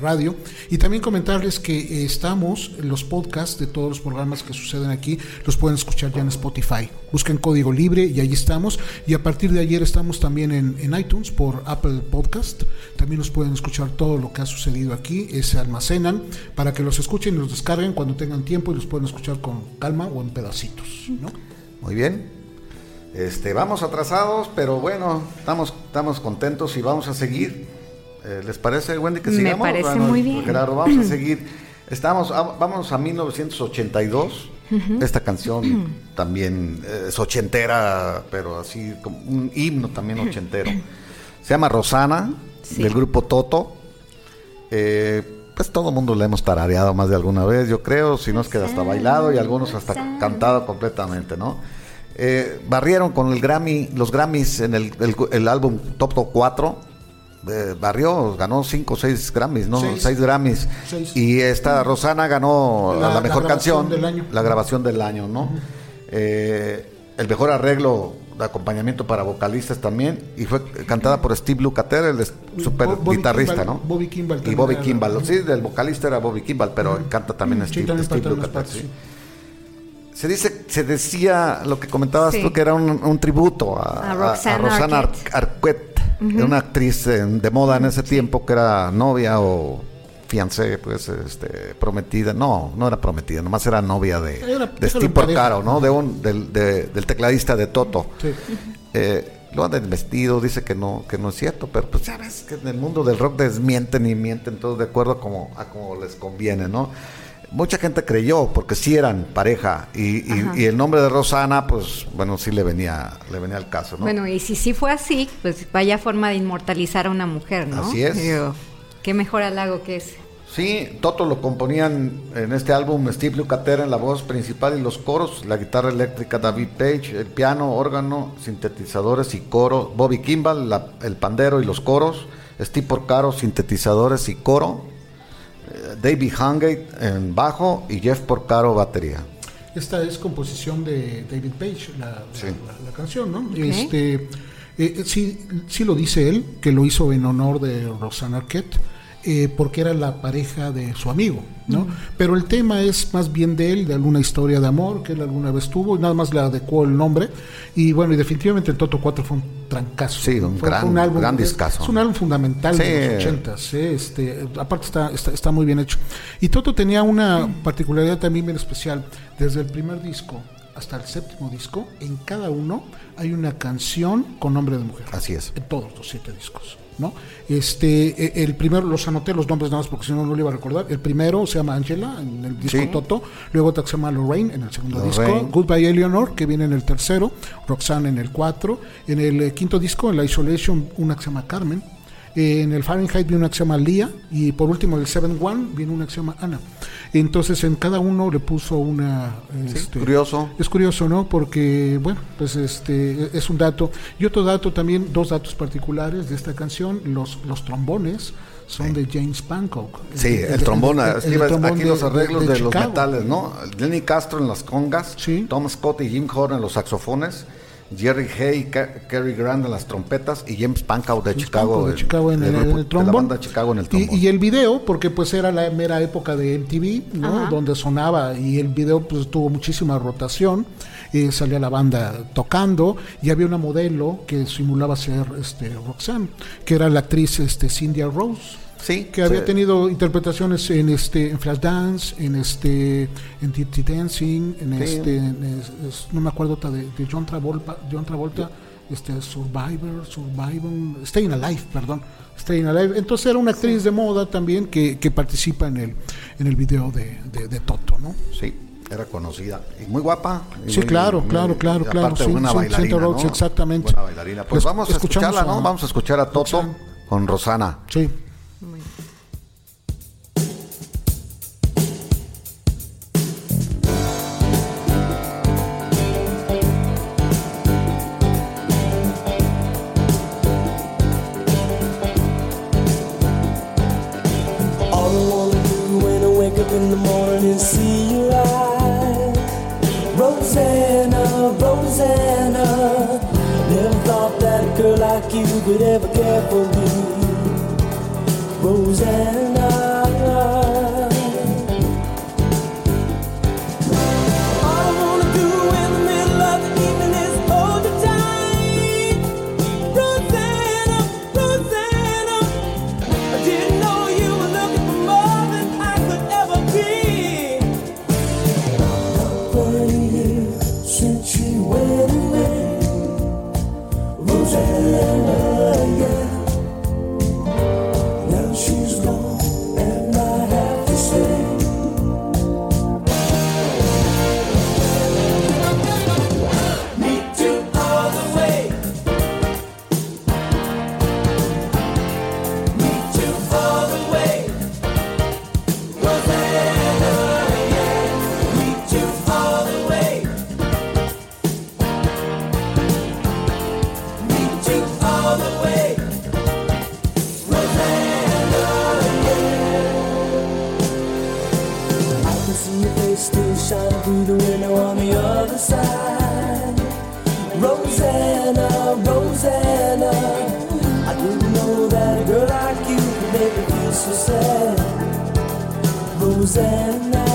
Radio y también comentarles que estamos, los podcasts de todos los programas que suceden aquí, los pueden escuchar ya en Spotify. Busquen Código Libre y ahí estamos. Y a partir de ayer estamos también en, en iTunes por Apple Podcast. También nos pueden escuchar todo lo que ha sucedido aquí. Eh, se almacenan para que los escuchen y los descarguen cuando tengan tiempo y los pueden escuchar con calma o en pedacitos. ¿no? Muy bien. Este, vamos atrasados, pero bueno, estamos, estamos contentos y vamos a seguir. Eh, ¿Les parece, Wendy, que sigamos? Me parece muy bien. Claro, vamos a seguir. Estamos, vamos a 1982. Esta canción también es ochentera, pero así como un himno también ochentero. Se llama Rosana del grupo Toto. Eh, pues todo el mundo le hemos tarareado más de alguna vez, yo creo, si no es que hasta bailado y algunos hasta cantado completamente, ¿no? Eh, barrieron con el Grammy, los Grammys en el, álbum Top 4. Eh, barrió, ganó 5 o 6 Grammys, ¿no? 6 Grammys. Y esta Rosana ganó la, mejor canción, la grabación del año, ¿no? el mejor arreglo de acompañamiento para vocalistas también y fue cantada por Steve Lukather, el super guitarrista, ¿no? Bobby Kimball. Y Bobby Kimball. Sí, el vocalista era Bobby Kimball, pero canta también Steve, Steve Lukather. Se dice, se decía lo que comentabas tú que era un, tributo a, Roxana, Arquette, una actriz de moda en ese tiempo que era novia o fiancé, pues, este, prometida, no, no era prometida, nomás era novia de, de Steve Porcaro, ¿no? De un, del, del tecladista de Toto. Eh, lo han desvestido, dice que no, que no es cierto, pero pues ya ves que en el mundo del rock desmienten y mienten todos de acuerdo a como, a como les conviene, ¿no? Mucha gente creyó porque sí eran pareja y, y, el nombre de Rosana, pues bueno, sí le venía, le venía al caso, ¿no? Bueno, y si sí fue así, pues vaya forma de inmortalizar a una mujer, ¿no? Así es. Qué mejor halago que es. Sí, Toto lo componían en este álbum Steve Lukather en la voz principal y los coros, la guitarra eléctrica David Page, el piano, órgano, sintetizadores y coro, Bobby Kimball, el pandero y los coros, Steve Porcaro, sintetizadores y coro, eh, David Hungate en bajo y Jeff Porcaro batería. Esta es composición de David Page, la, canción, ¿no? Este, eh, eh, sí, sí lo dice él, que lo hizo en honor de Rosanna Arquette eh, porque era la pareja de su amigo, ¿no? Pero el tema es más bien de él, de alguna historia de amor que él alguna vez tuvo, y nada más le adecuó el nombre. Y bueno, y definitivamente el Toto 4 fue un trancazo. Sí, un, gran, álbum, gran discazo. Es, un álbum fundamental de los 80 ¿eh? este, aparte está, está, muy bien hecho. Y Toto tenía una particularidad también bien especial. Desde el primer disco hasta el séptimo disco, en cada uno hay una canción con nombre de mujer. Así es. En todos los siete discos. ¿No? Este, e- el primero, los anoté los nombres nada más porque si no, no lo iba a recordar. El primero se llama Angela en el disco Sí. Toto, luego otro que se llama Lorraine en el segundo Lorraine. disco, Goodbye Eleanor, que viene en el tercero, Roxanne en el cuatro, en el eh, quinto disco, en la Isolation, una que se llama Carmen, eh, en el Fahrenheit viene una que se llama Lia, y por último, en el Seven One viene una que se llama Ana. Entonces, en cada uno le puso una. este, curioso. es curioso, ¿no? Porque, bueno, pues este es un dato. Y otro dato también, dos datos particulares de esta canción, los, los trombones son de James Pankow. Sí, el, trombón, es que el iba- trombón aquí de- los arreglos de, los metales, ¿no? Lenny Castro en las congas, Sí. Tom Scott y Jim Horn en los saxofones, Jerry Hay y Ca- Cary Grant en las trompetas y James Pankow de James Chicago, Pankow de el- Chicago en, el, trombón. la banda Chicago en el Y- trombón. Y, el video, porque pues era la mera época de MTV, ¿no? Ajá. Donde sonaba y el video pues tuvo muchísima rotación. eh, salía la banda tocando y había una modelo que simulaba ser este Roxanne, que era la actriz este Cynthia Rose. Sí, que había sí. tenido interpretaciones en este en Flashdance, en este en Dirty Dancing, en Sí. este en es- no me acuerdo de, de John Travolta, John Travolta, este Survivor, Survivor, Staying Alive, perdón, Staying Alive. Entonces era una actriz de moda también que, que participa en el en el video de, de, de Toto, ¿no? Sí, era conocida y muy guapa. y Sí, muy- claro, muy- claro, claro, claro, Aparte, sí, buena sí, bailarina, Rhodes, ¿no? exactamente. Buena bailarina. Pues Les- vamos a escucharla, ¿no? a- Vamos a escuchar a Toto con Rosana. Sí. A girl like you could make me feel so sad. Rosanna.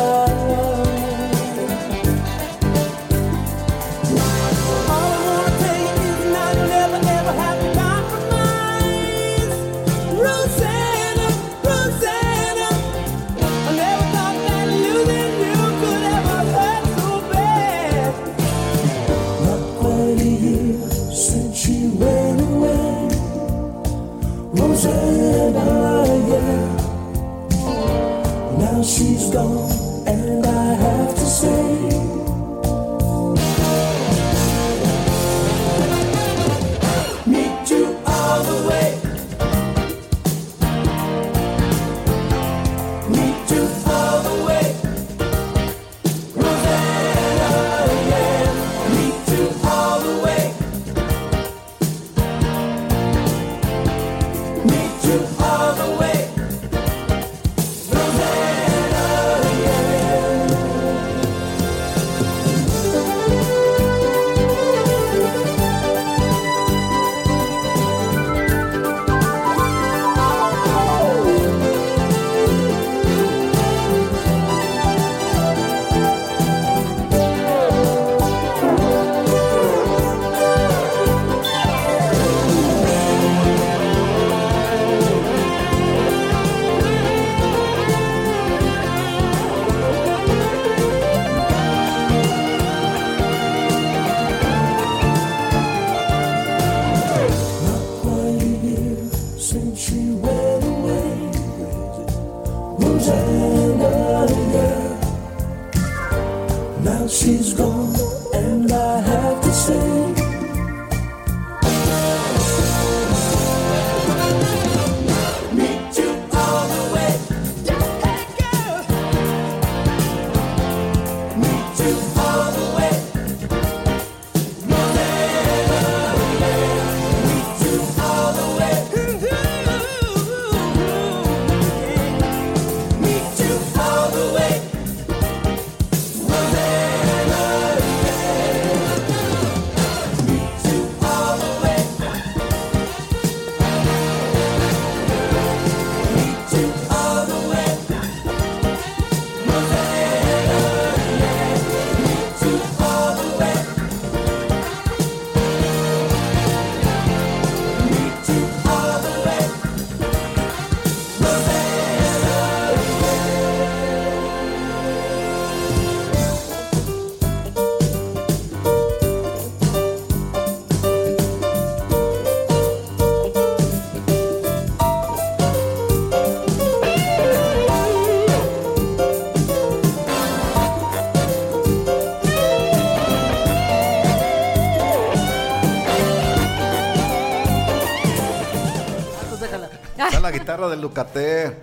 Guitarra del Lucate.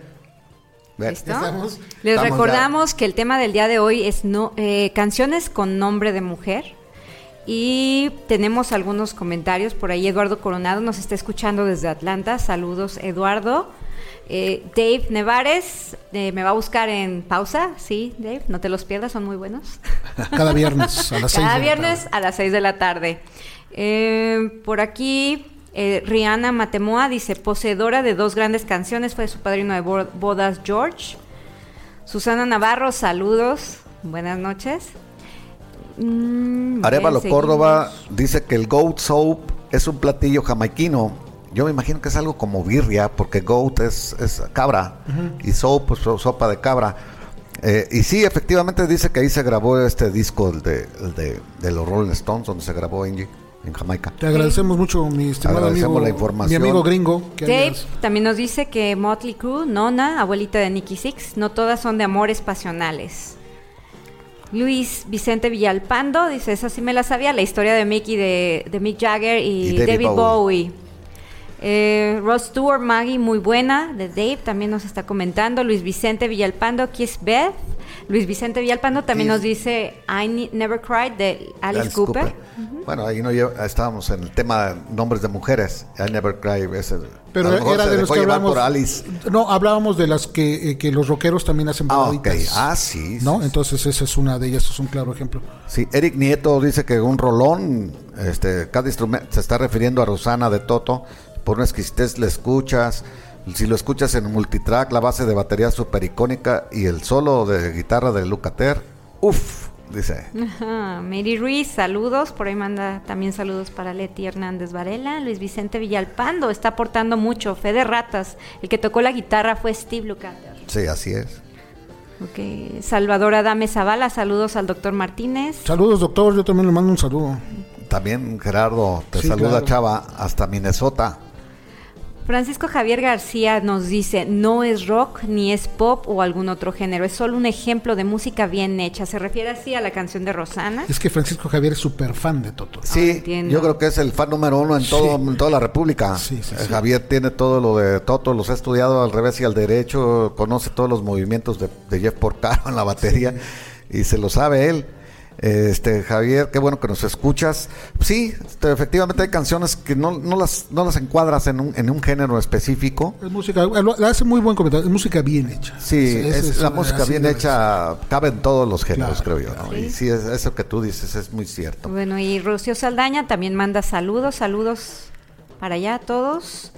¿Listo? estamos. Les Estamos recordamos que el tema del día de hoy es no, eh, canciones con nombre de mujer. Y tenemos algunos comentarios por ahí. Eduardo Coronado nos está escuchando desde Atlanta. Saludos, Eduardo. Eh, Dave Nevares eh, me va a buscar en pausa. Sí, Dave, no te los pierdas, son muy buenos. Cada viernes a las seis Cada de la viernes tarde. a las 6 de la tarde. Por aquí, eh, Rihanna Matemoa dice, poseedora de dos grandes canciones, fue su padrino de bo- bodas George. Susana Navarro, saludos, buenas noches. Mm, Arevalo bien, Córdoba dice que el goat soup es un platillo jamaiquino. Yo me imagino que es algo como birria, porque goat es, es cabra y soup, pues so- sopa de cabra. Eh, y sí, efectivamente dice que ahí se grabó este disco, el de, el de, de los Rolling Stones, donde se grabó Angie, en Jamaica. Te agradecemos mucho, mi estimado Agradecemos amigo. la información. Mi amigo gringo. Dave hayas- también nos dice que Motley Crue, Nona, abuelita de Nicky Six, no todas son de amores pasionales. Luis Vicente Villalpando dice, esa sí me la sabía, la historia de Mickey de, de Mick Jagger y, Y David David, Bowie. Bowie. Eh, Ross Stewart, Maggie, muy buena, de Dave, también nos está comentando. Luis Vicente Villalpando, Kiss Beth. Luis Vicente Villalpando también Kiss. nos dice I Ne- Never Cried de Alice, Alice Cooper. Bueno, ahí no lleva- estábamos en el tema de nombres de mujeres. I Never Cry. Ese, Pero a lo mejor era se de los que por Alice. No, hablábamos de las que, eh, que los rockeros también hacen Ah, baladitas. Ah, sí. ¿No? sí, Entonces esa es una de ellas, es un claro ejemplo. Sí, Eric Nieto dice que un rolón, este, cada instrumento, se está refiriendo a Rosana de Toto, por una exquisitez le escuchas, si lo escuchas en multitrack, la base de batería super icónica y el solo de guitarra de Lucater, uff, dice. Ajá, Mary Ruiz, saludos. Por ahí manda también saludos para Leti Hernández Varela. Luis Vicente Villalpando está aportando mucho. Fe de ratas. El que tocó la guitarra fue Steve Lukather. Sí, así es. Ok, Salvador Adame Zavala, saludos al doctor Martínez. Saludos, doctor. Yo también le mando un saludo. También Gerardo, te Sí, saluda claro. Chava, hasta Minnesota. Francisco Javier García nos dice, no es rock ni es pop o algún otro género, es solo un ejemplo de música bien hecha. Se refiere así a la canción de Rosana. Es que Francisco Javier es súper fan de Toto. Sí, entiendo. yo creo que es el fan número uno en, todo, Sí. en toda la República. Sí, sí, Eh, sí. Javier tiene todo lo de Toto, los ha estudiado al revés y al derecho, conoce todos los movimientos de, de Jeff Porcaro en la batería y se lo sabe él. Este Javier, qué bueno que nos escuchas. Sí, este, efectivamente hay canciones que no, no las no las encuadras en un, en un género específico. Es música, lo- le hace muy buen comentario. Es música bien hecha. Sí, Es- es, es- la es- música bien hecha cabe en todos los géneros, Claro, creo yo. ¿no? claro. Y sí, es, eso que tú dices es muy cierto. Bueno, y Rocío Saldaña también manda saludos, saludos para allá a todos.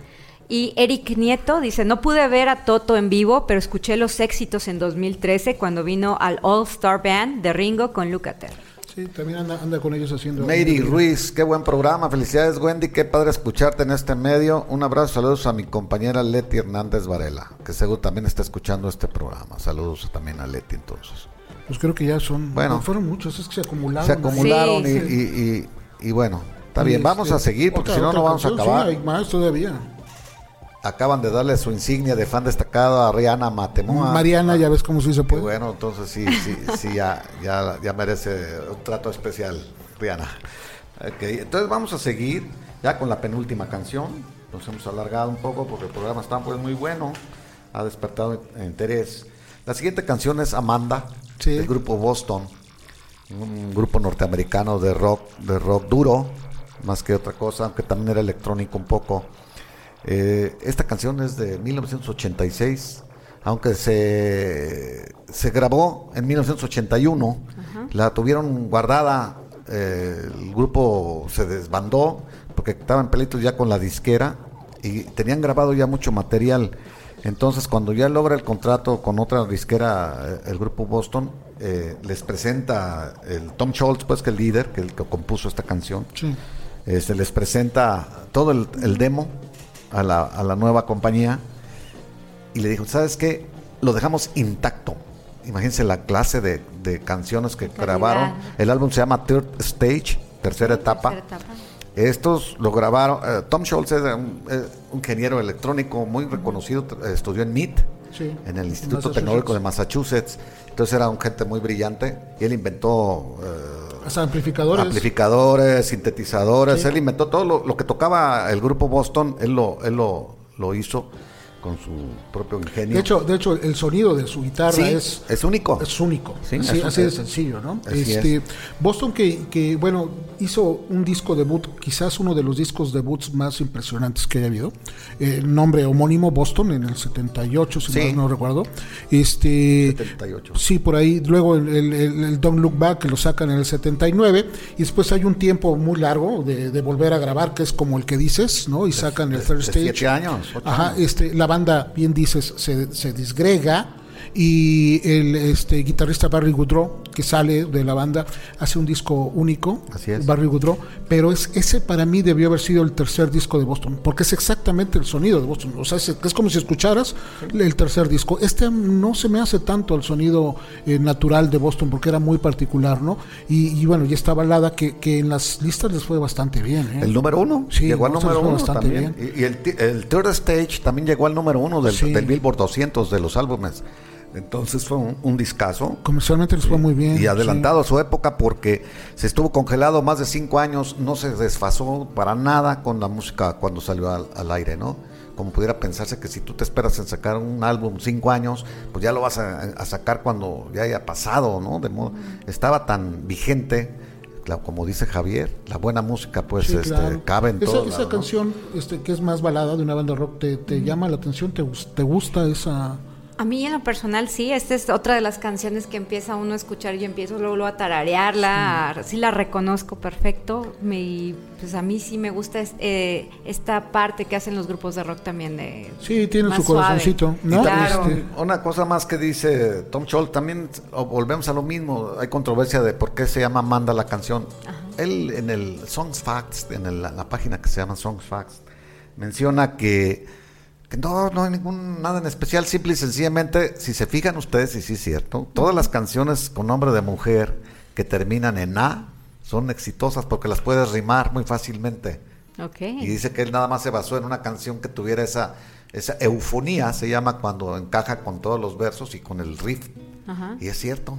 Y Eric Nieto dice, no pude ver a Toto en vivo, pero escuché los éxitos en 2013 cuando vino al All Star Band de Ringo con Lukather. ser. Sí, también anda, anda con ellos haciendo. Mary Ruiz, qué buen programa. Felicidades, Wendy. Qué padre escucharte en este medio. Un abrazo, saludos a mi compañera Leti Hernández Varela, que seguro también está escuchando este programa. Saludos también a Leti, entonces. Pues creo que ya son. Bueno. no, fueron muchos, es que se acumularon. Se acumularon Sí, y, sí. y- y- y bueno, está Y bien. este, Vamos a seguir porque otra- si no, no vamos a acabar. Sí, hay más todavía. Acaban de darle su insignia de fan destacado a Rihanna Matemoa. Mariana, ya ves cómo se pues. bueno, entonces sí, sí, sí, ya, ya, ya merece un trato especial, Rihanna. Ok, entonces vamos a seguir ya con la penúltima canción. Nos hemos alargado un poco porque el programa está pues muy bueno, ha despertado interés. La siguiente canción es Amanda, Sí. del grupo Boston, un grupo norteamericano de rock, de rock duro, más que otra cosa, aunque también era electrónico un poco. Eh, esta canción es de 1986, aunque se, se grabó en 1981. La tuvieron guardada, eh, el grupo se desbandó porque estaban pelitos ya con la disquera y tenían grabado ya mucho material. Entonces, cuando ya logra el contrato con otra disquera, eh, el grupo Boston, eh, les presenta el Tom Scholz, pues que el líder, que el que compuso esta canción, Sí. eh, se les presenta todo el, el demo a la, a la nueva compañía y le dijo, ¿sabes qué? Lo dejamos intacto. Imagínense la clase de, de canciones que Calidad. grabaron. El álbum se llama Third Stage, tercera etapa. Tercera etapa. Estos lo grabaron. eh, Tom Scholz es un, eh, un ingeniero electrónico muy reconocido, estudió en MIT, Sí, en el Instituto. Tecnológico de Massachusetts. Entonces era un gente muy brillante y él inventó eh, Amplificadores. amplificadores, sintetizadores. Sí. Él inventó todo lo, lo que tocaba el grupo Boston, él lo, él lo, lo hizo con su propio ingenio. de hecho, de hecho, el sonido de su guitarra Sí, es, es único. es único. Sí, así, es- así de es- sencillo, ¿no? Este, Boston que, que, bueno, hizo un disco debut, quizás uno de los discos debuts más impresionantes que haya habido. Eh, El nombre homónimo Boston en el 78, si Sí. no recuerdo. Este, 78. Sí, por ahí. Luego el, el, el- Don't Look Back, que lo sacan en el 79. Y después hay un tiempo muy largo de, de volver a grabar, que es como el que dices, ¿no? Y sacan el Stage. siete años, ocho Ajá, años. este, la banda, bien dices, se, se disgrega. Y el este, guitarrista Barry Goodrow, que sale de la banda, hace un disco único. Así es. Barry Goodrow. Pero es, ese para mí debió haber sido el tercer disco de Boston, porque es exactamente el sonido de Boston. O sea, es, es como si escucharas el tercer disco. Este no se me hace tanto el sonido eh, natural de Boston, porque era muy particular, ¿no? Y, y bueno, y esta balada que, que en las listas les fue bastante bien. ¿eh? El número uno. Sí, llegó al número uno bastante también. Y, y el, el Third Stage también llegó al número uno del, Sí. del Billboard 200 de los álbumes. Entonces fue un, un discazo. Comercialmente les fue muy bien. Y sí. adelantado a su época porque se estuvo congelado más de cinco años, no se desfasó para nada con la música cuando salió al, al aire, ¿no? Como pudiera pensarse que si tú te esperas en sacar un álbum cinco años, pues ya lo vas a, a sacar cuando ya haya pasado, ¿no? De modo, estaba tan vigente, como dice Javier, la buena música pues Sí, este, claro. cabe en todo. esa lado, ¿no? canción este, que es más balada de una banda rock, ¿te, te llama la atención? ¿Te, te gusta esa...? A mí en lo personal sí, esta es otra de las canciones que empieza uno a escuchar y yo empiezo luego, luego a tararearla, sí. la reconozco perfecto me, pues a mí sí me gusta es- eh, esta parte que hacen los grupos de rock también de Sí, tiene su corazoncito, ¿no? Claro. Este, Una cosa más que dice Tom Scholz, también volvemos a lo mismo, hay controversia de por qué se llama Amanda la canción. Él en el Songs Facts, en el- la página que se llama Songs Facts, menciona que, que no, no hay ningún nada en especial, simple y sencillamente, si se fijan ustedes, y sí es cierto, todas las canciones con nombre de mujer que terminan en A son exitosas porque las puedes rimar muy fácilmente. Ok. Y dice que él nada más se basó en una canción que tuviera esa, esa eufonía, se llama cuando encaja con todos los versos y con el riff. Ajá. Y es cierto.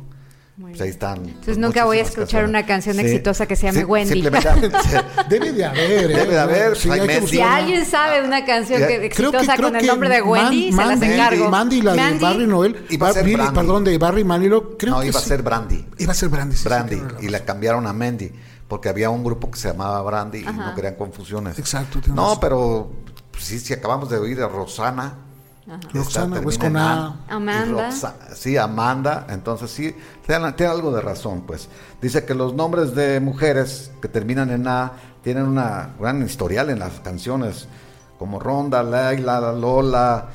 Muy Pues ahí están. Entonces nunca voy a escuchar una canción exitosa que se llame Wendy. simplemente- debe de haber, ¿eh? Debe de haber, Sí, que. Si alguien sabe una canción Ya, que, que- exitosa creo con el que nombre de Wendy, Man- se las Mandy- encargo. Mandy, la de Mandy. Barry Noel, Iba a Bar- ser Billy- Brandy. perdón, de Barry Manilow, creo No, que iba a sí. ser Brandy. Iba a ser Brandy. sí, sí, Brandy. Y la cambiaron a Mandy. Porque había un grupo que se llamaba Brandy y no querían confusiones. Exacto, No, razón. pero pues, sí, si acabamos de oír a Rosana. Esta Roxana, pues, con A. Amanda. Sí, Amanda. Entonces sí, tiene, tiene algo de razón, pues. Dice que los nombres de mujeres que terminan en A tienen una gran historial en las canciones, como Ronda, Laila, Lola,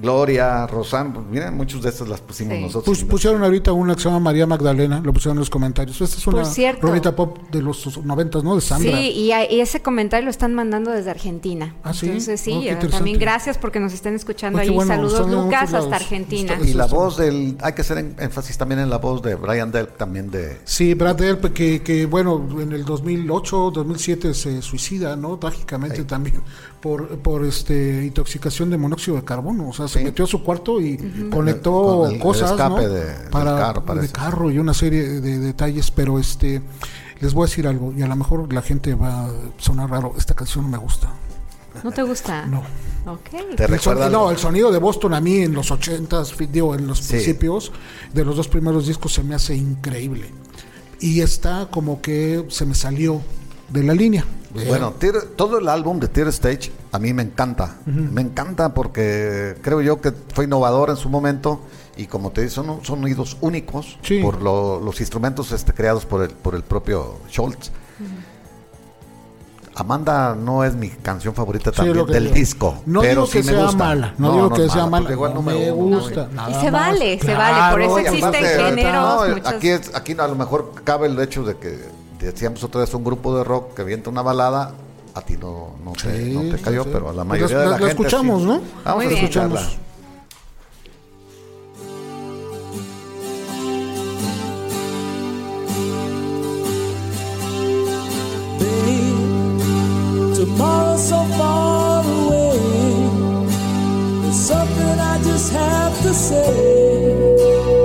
Gloria, Rosan, pues, miren, muchos de estos las pusimos Sí. nosotros. Pus- pusieron ahorita una que se llama María Magdalena, lo pusieron en los comentarios. Esta es Por una rolita pop de los noventas, ¿no? De Sandra. Sí, y, a- y ese comentario lo están mandando desde Argentina. Ah, ¿sí? Entonces sí, Oh, qué eh, también gracias porque nos estén escuchando qué ahí. bueno, Saludos están Lucas hasta Argentina. Y la voz del, hay que hacer énfasis también en la voz de Brian Delp, también de... Sí, Brad Delp, que, que bueno, en el 2008, 2007 se suicida, ¿no? Trágicamente también por, por este intoxicación de monóxido de carbono. O sea, se Sí. metió a su cuarto y conectó Con el- el cosas, escape ¿no? de- del Para, carro, de carro y una serie de detalles, pero este... Les voy a decir algo, y a lo mejor la gente va a sonar raro, esta canción no me gusta. ¿No te gusta? No. Ok. Te El recuerda son- no, el sonido de Boston a mí en los 80s, fi- digo, en los Sí. principios de los dos primeros discos se me hace increíble. Y está como que se me salió de la línea. Bueno, Tear- todo el álbum de Tear Stage a mí me encanta. Me encanta porque creo yo que fue innovador en su momento y como te digo, son sonidos únicos Sí. por lo- los instrumentos este, creados por el, por el propio Schultz. Amanda no es mi canción favorita Sí, también lo que del digo. disco, No pero digo sí que me sea gusta. mala, no, digo que sea mala, igual no me gusta. y- se más. vale, se vale, por eso existen géneros. no, muchos- aquí, es, aquí a lo mejor cabe el hecho de que decíamos otra vez un grupo de rock que avienta una balada, a ti no, no, te, Sí, no te sí, cayó, sí. pero a la Pues mayoría la- de la, la gente escuchamos, sí. ¿no? Vamos Muy a bien. escucharla. Escuchamos. Babe, tomorrow's so far away. There's something I just have to say.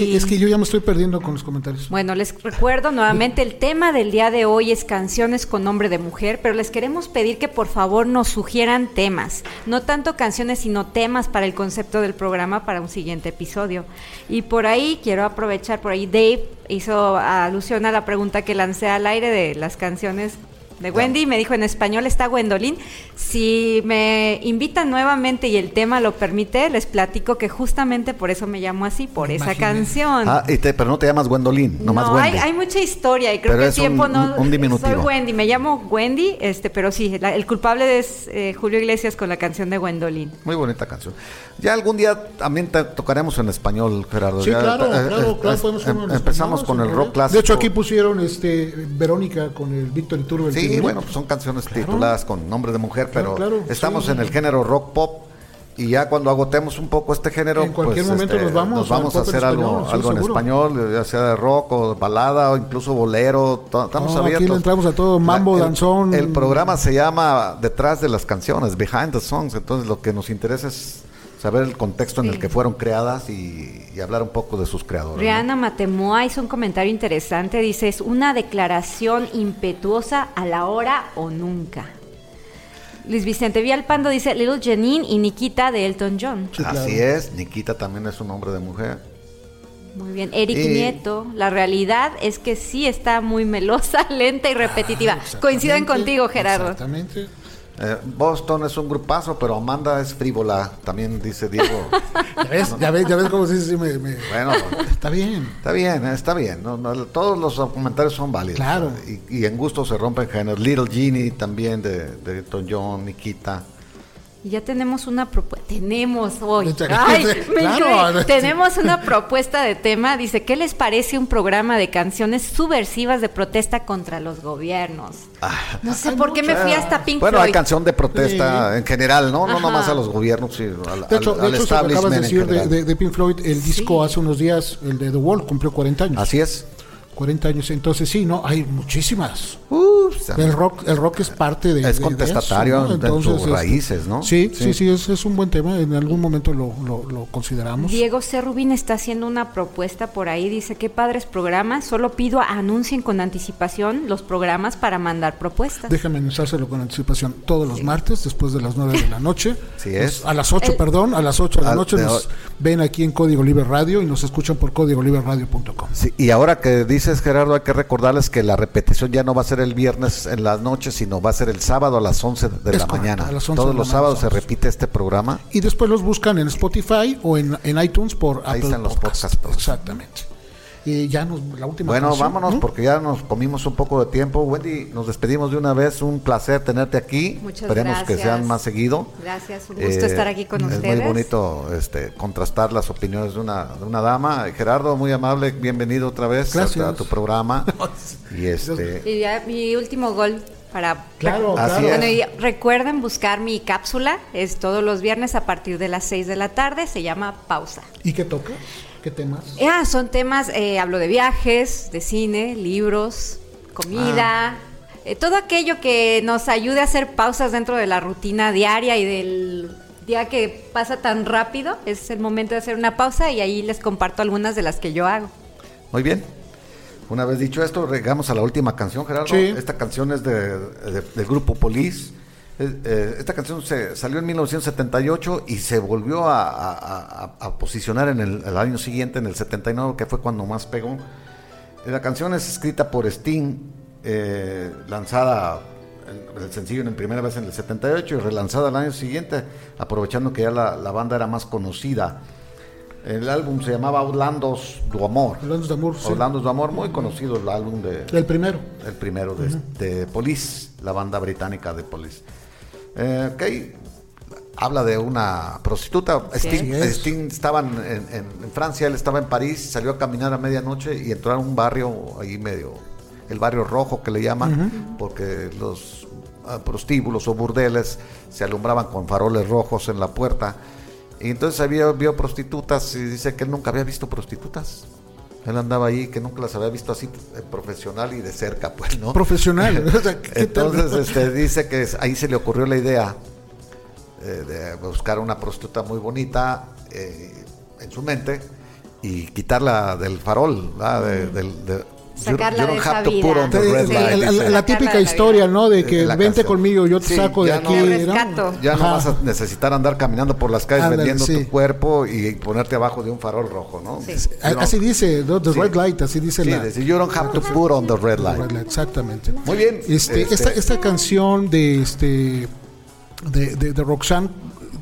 Es que yo ya me estoy perdiendo con los comentarios. Bueno, les recuerdo nuevamente el tema del día de hoy es canciones con nombre de mujer, pero les queremos pedir que por favor nos sugieran temas, no tanto canciones sino temas para el concepto del programa para un siguiente episodio. Y por ahí quiero aprovechar, por ahí Dave hizo alusión a la pregunta que lancé al aire de las canciones de Wendy, me dijo en español está Gwendolyn. Si me invitan nuevamente y el tema lo permite, les platico que justamente por eso me llamo así, por esa canción. Ah, y te- pero no te llamas Gwendolyn, nomás no, hay, Wendy. hay mucha historia y creo Pero que el un- tiempo no. un- diminutivo. Soy Wendy, me llamo Wendy, este, pero sí, la- el culpable es eh, Julio Iglesias con la canción de Gwendolyn. Muy bonita canción. Ya algún día también te tocaremos en español, Gerardo. Sí, Ya, claro, eh, claro, eh, claro, eh, podemos em- hacerlo en Empezamos con el rock clásico. De hecho, aquí pusieron este Verónica con el Víctor Iturbe. el Sí, bueno, pues son canciones Claro. tituladas con nombre de mujer, pero Claro, estamos sí. en el género rock pop y ya cuando agotemos un poco este género, En cualquier pues, momento este, nos vamos nos vamos a hacer algo, español, sí, algo en español, ya sea de rock o balada o incluso bolero, estamos No, aquí abiertos. le entramos a todo, mambo, el- danzón. El programa se llama Detrás de las canciones, Behind the Songs, entonces lo que nos interesa es saber el contexto en el que fueron creadas y, y hablar un poco de sus creadores. ¿no? Rihanna Matemoa hizo un comentario interesante, dice, es una declaración impetuosa a la hora o nunca. Luis Vicente Villalpando dice Little Janine y Nikita de Elton John. Sí, claro. Así es, Nikita también es un nombre de mujer. Muy bien. Eric Y- Nieto, la realidad es que sí está muy melosa, lenta y repetitiva. Coinciden Exactamente, contigo, Gerardo. Exactamente. Eh, Boston es un grupazo, pero Amanda es frívola, también dice Diego. Ya ves, ya ves, ya ves cómo sí, sí, me, me- bueno, Está bien. está bien, eh, está bien. no- no, todos los comentarios son válidos. Claro. Y, y en gusto se rompen géneros. Little Genie también de, de Elton John, Nikita. Y ya tenemos una propuesta. Tenemos hoy. Ay, me claro. Tenemos una propuesta de tema. Dice: ¿Qué les parece un programa de canciones subversivas de protesta contra los gobiernos? No sé hay por qué me fui hasta Pink bueno, hay Floyd. canción de protesta en general, ¿no? No nomás a los gobiernos, sino al, De hecho, al- de hecho acabas de decir de, general. de- de Pink Floyd, el disco hace unos días, el de The Wall, cumplió 40 años. Así es. 40 años, entonces sí, ¿no? Hay muchísimas. El rock, el rock es parte de. Es de- de contestatario eso, en sus este, raíces, ¿no? Sí, Sí. sí, sí, es, es un buen tema. En algún momento lo, lo, lo consideramos. Diego C. Rubín está haciendo una propuesta por ahí. Dice: ¿Qué padres programas? Solo pido anuncien con anticipación los programas para mandar propuestas. Déjame anunciárselo con anticipación todos los martes después de las 9 de la noche. Sí es. Nos- a las 8, El- perdón, a las 8 de la noche de nos hoy. ven aquí en Código Libre Radio y nos escuchan por códigoliberradio.com. Sí, y ahora que dices, Gerardo, hay que recordarles que la repetición ya no va a ser el viernes en la noche, sino va a ser el sábado a las 11 de Es la correcto, mañana. a las 11 Todos los sábados se repite este programa. Y después los buscan en Spotify o en, en iTunes por Ahí Apple están los Podcasts. Exactamente. Y ya nos, la última Bueno, canción, vámonos ¿no? porque ya nos comimos un poco de tiempo. Wendy, nos despedimos de una vez. Un placer tenerte aquí. Muchas Esperemos que sean más seguido. Gracias, un gusto estar aquí con es ustedes. muy bonito este, contrastar las opiniones de una, de una dama. Gerardo, muy amable, bienvenido otra vez a- tu programa. y este, Y ya mi último gol para... Claro, es. Bueno, y recuerden buscar mi cápsula, es todos los viernes a partir de las 6 de la tarde, se llama Pausa. ¿Y qué toca? ¿Qué temas? Ah, son temas, eh, hablo de viajes, de cine, libros, comida, eh, todo aquello que nos ayude a hacer pausas dentro de la rutina diaria y del día que pasa tan rápido, es el momento de hacer una pausa y ahí les comparto algunas de las que yo hago. Muy bien. Una vez dicho esto, llegamos a la última canción, Gerardo. Sí. Esta canción es de, de- del grupo Police. Eh, esta canción se salió en 1978 y se volvió a, a- a- a posicionar en el, el año siguiente, en el 79, que fue cuando más pegó. Eh, La canción es escrita por Sting, eh, lanzada el, el sencillo en primera vez en el 78 y relanzada el año siguiente, aprovechando que ya la, la banda era más conocida. El álbum se llamaba Orlandos do Amor. Orlandos de Amor, sí. Orlandos do Amor, muy conocido el álbum de, El primero. el primero de, de Police, la banda británica de Police. Eh, ok, habla de una prostituta. Sí. Sting, Así es. Sting estaba en, en- en Francia, él estaba en París, salió a caminar a medianoche y entró a un barrio ahí medio, el barrio rojo que le llaman, porque los ah, prostíbulos o burdeles se alumbraban con faroles rojos en la puerta. Y entonces había, vio prostitutas y dice que él nunca había visto prostitutas. Él andaba ahí, que nunca las había visto así eh, profesional y de cerca, pues, ¿no? Profesional. O sea, ¿qué tal? Entonces, este, dice que ahí se le ocurrió la idea eh, de buscar una prostituta muy bonita eh, en su mente y quitarla del farol, ¿verdad? De- del- de- Sacarla you de don't esa have to vida. put on the Sí, red la, típica historia, ¿no? De que La vente canción. conmigo, yo te Sí, saco de aquí. Ya no vas a necesitar andar caminando por las calles Ándale, vendiendo sí. tu cuerpo y ponerte abajo de un farol rojo, ¿no? Sí. You A- don't- Así dice, ¿no? The Sí. Red Light, así dice Sí, la. dice, you don't have to put on the red light. Red Light, Exactamente. Muy bien. Este, este, esta, esta canción de este de, de, de Roxanne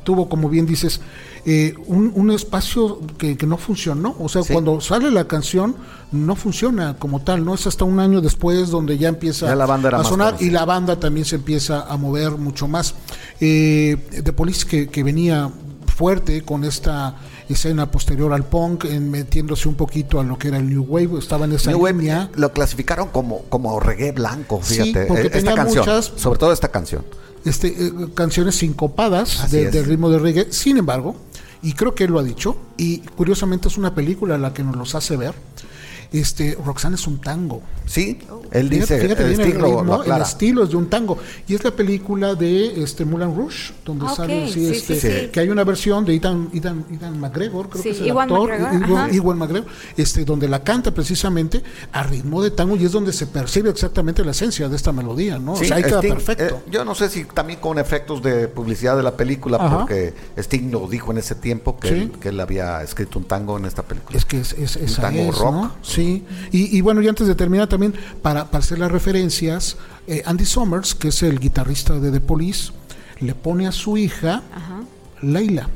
tuvo, como bien dices, eh, un, un espacio que, que no funcionó. O sea, Sí. cuando sale la canción, no funciona como tal. No es hasta un año después donde ya empieza Ya la banda a sonar y la banda también se empieza a mover mucho más. Eh, The Police que, que venía fuerte con esta escena posterior al punk, en metiéndose un poquito a lo que era el New Wave, estaba en esa New Wave línea. lo clasificaron como, como reggae blanco, Sí, fíjate. porque esta tenía canción, muchas- sobre todo esta canción. este, eh, canciones sincopadas de- es. del ritmo de reggae. Sin embargo, y creo que él lo ha dicho, y curiosamente es una película la que nos los hace ver, este, Roxanne es un tango. Sí, él dice, Fíjate, fíjate el bien el, estilo lo ritmo, el estilo es de un tango. Y es la película de este Moulin Rouge, donde Ah, sale sí, este, sí, sí. que hay una versión de Ethan, Ethan, Ethan McGregor, creo Sí, que es el Ewan actor, McGregor. Ewan McGregor, este, donde la canta precisamente a ritmo de tango y es donde se percibe exactamente la esencia de esta melodía, ¿no? Sí, o sea, ahí queda Sting, perfecto. eh, yo no sé si también con efectos de publicidad de la película, Ajá. porque Sting lo dijo en ese tiempo que, Sí. él, que él había escrito un tango en esta película. Es que es, es, esa tango es, rock. ¿no? Sí. Y, y bueno, y antes de terminar también, para, para hacer las referencias, eh, Andy Summers, que es el guitarrista de The Police, le pone a su hija Ajá. Leila,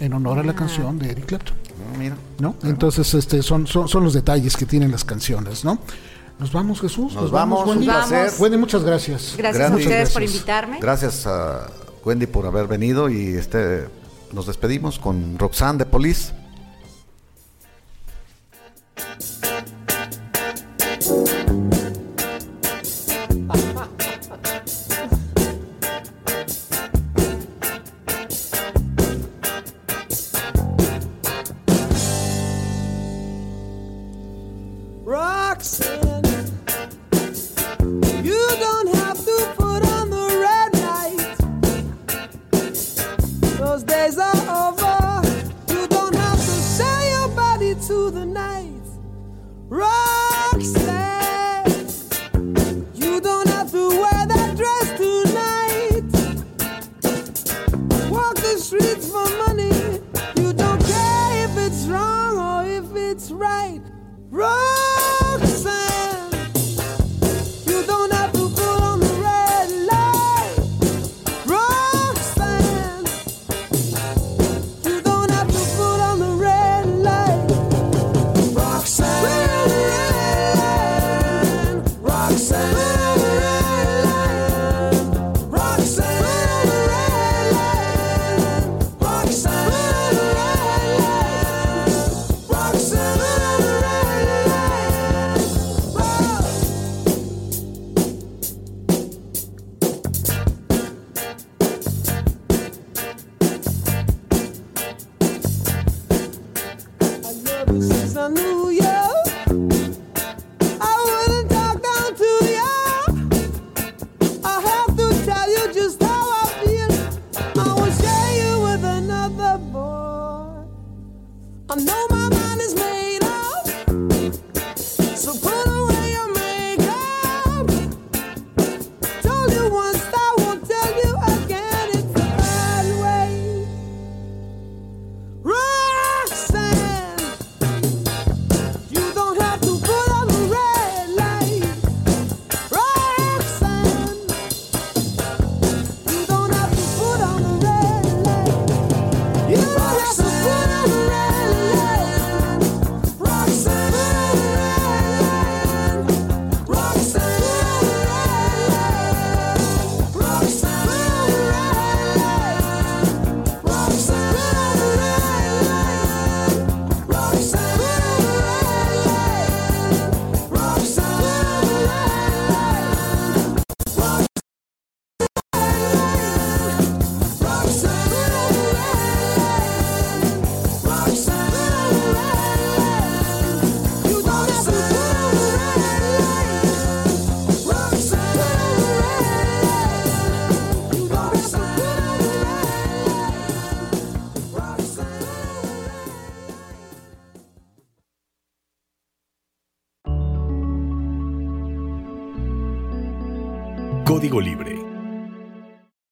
en honor a la canción de Eric Clapton, Ah, Mira, ¿no? Entonces, este, son, son, son los detalles que tienen las canciones, ¿no? Nos vamos, Jesús. Nos vamos, Wendy. un placer. Wendy, muchas gracias. Gracias a ustedes por invitarme. gracias a Wendy por haber venido y este nos despedimos con Roxanne de Police.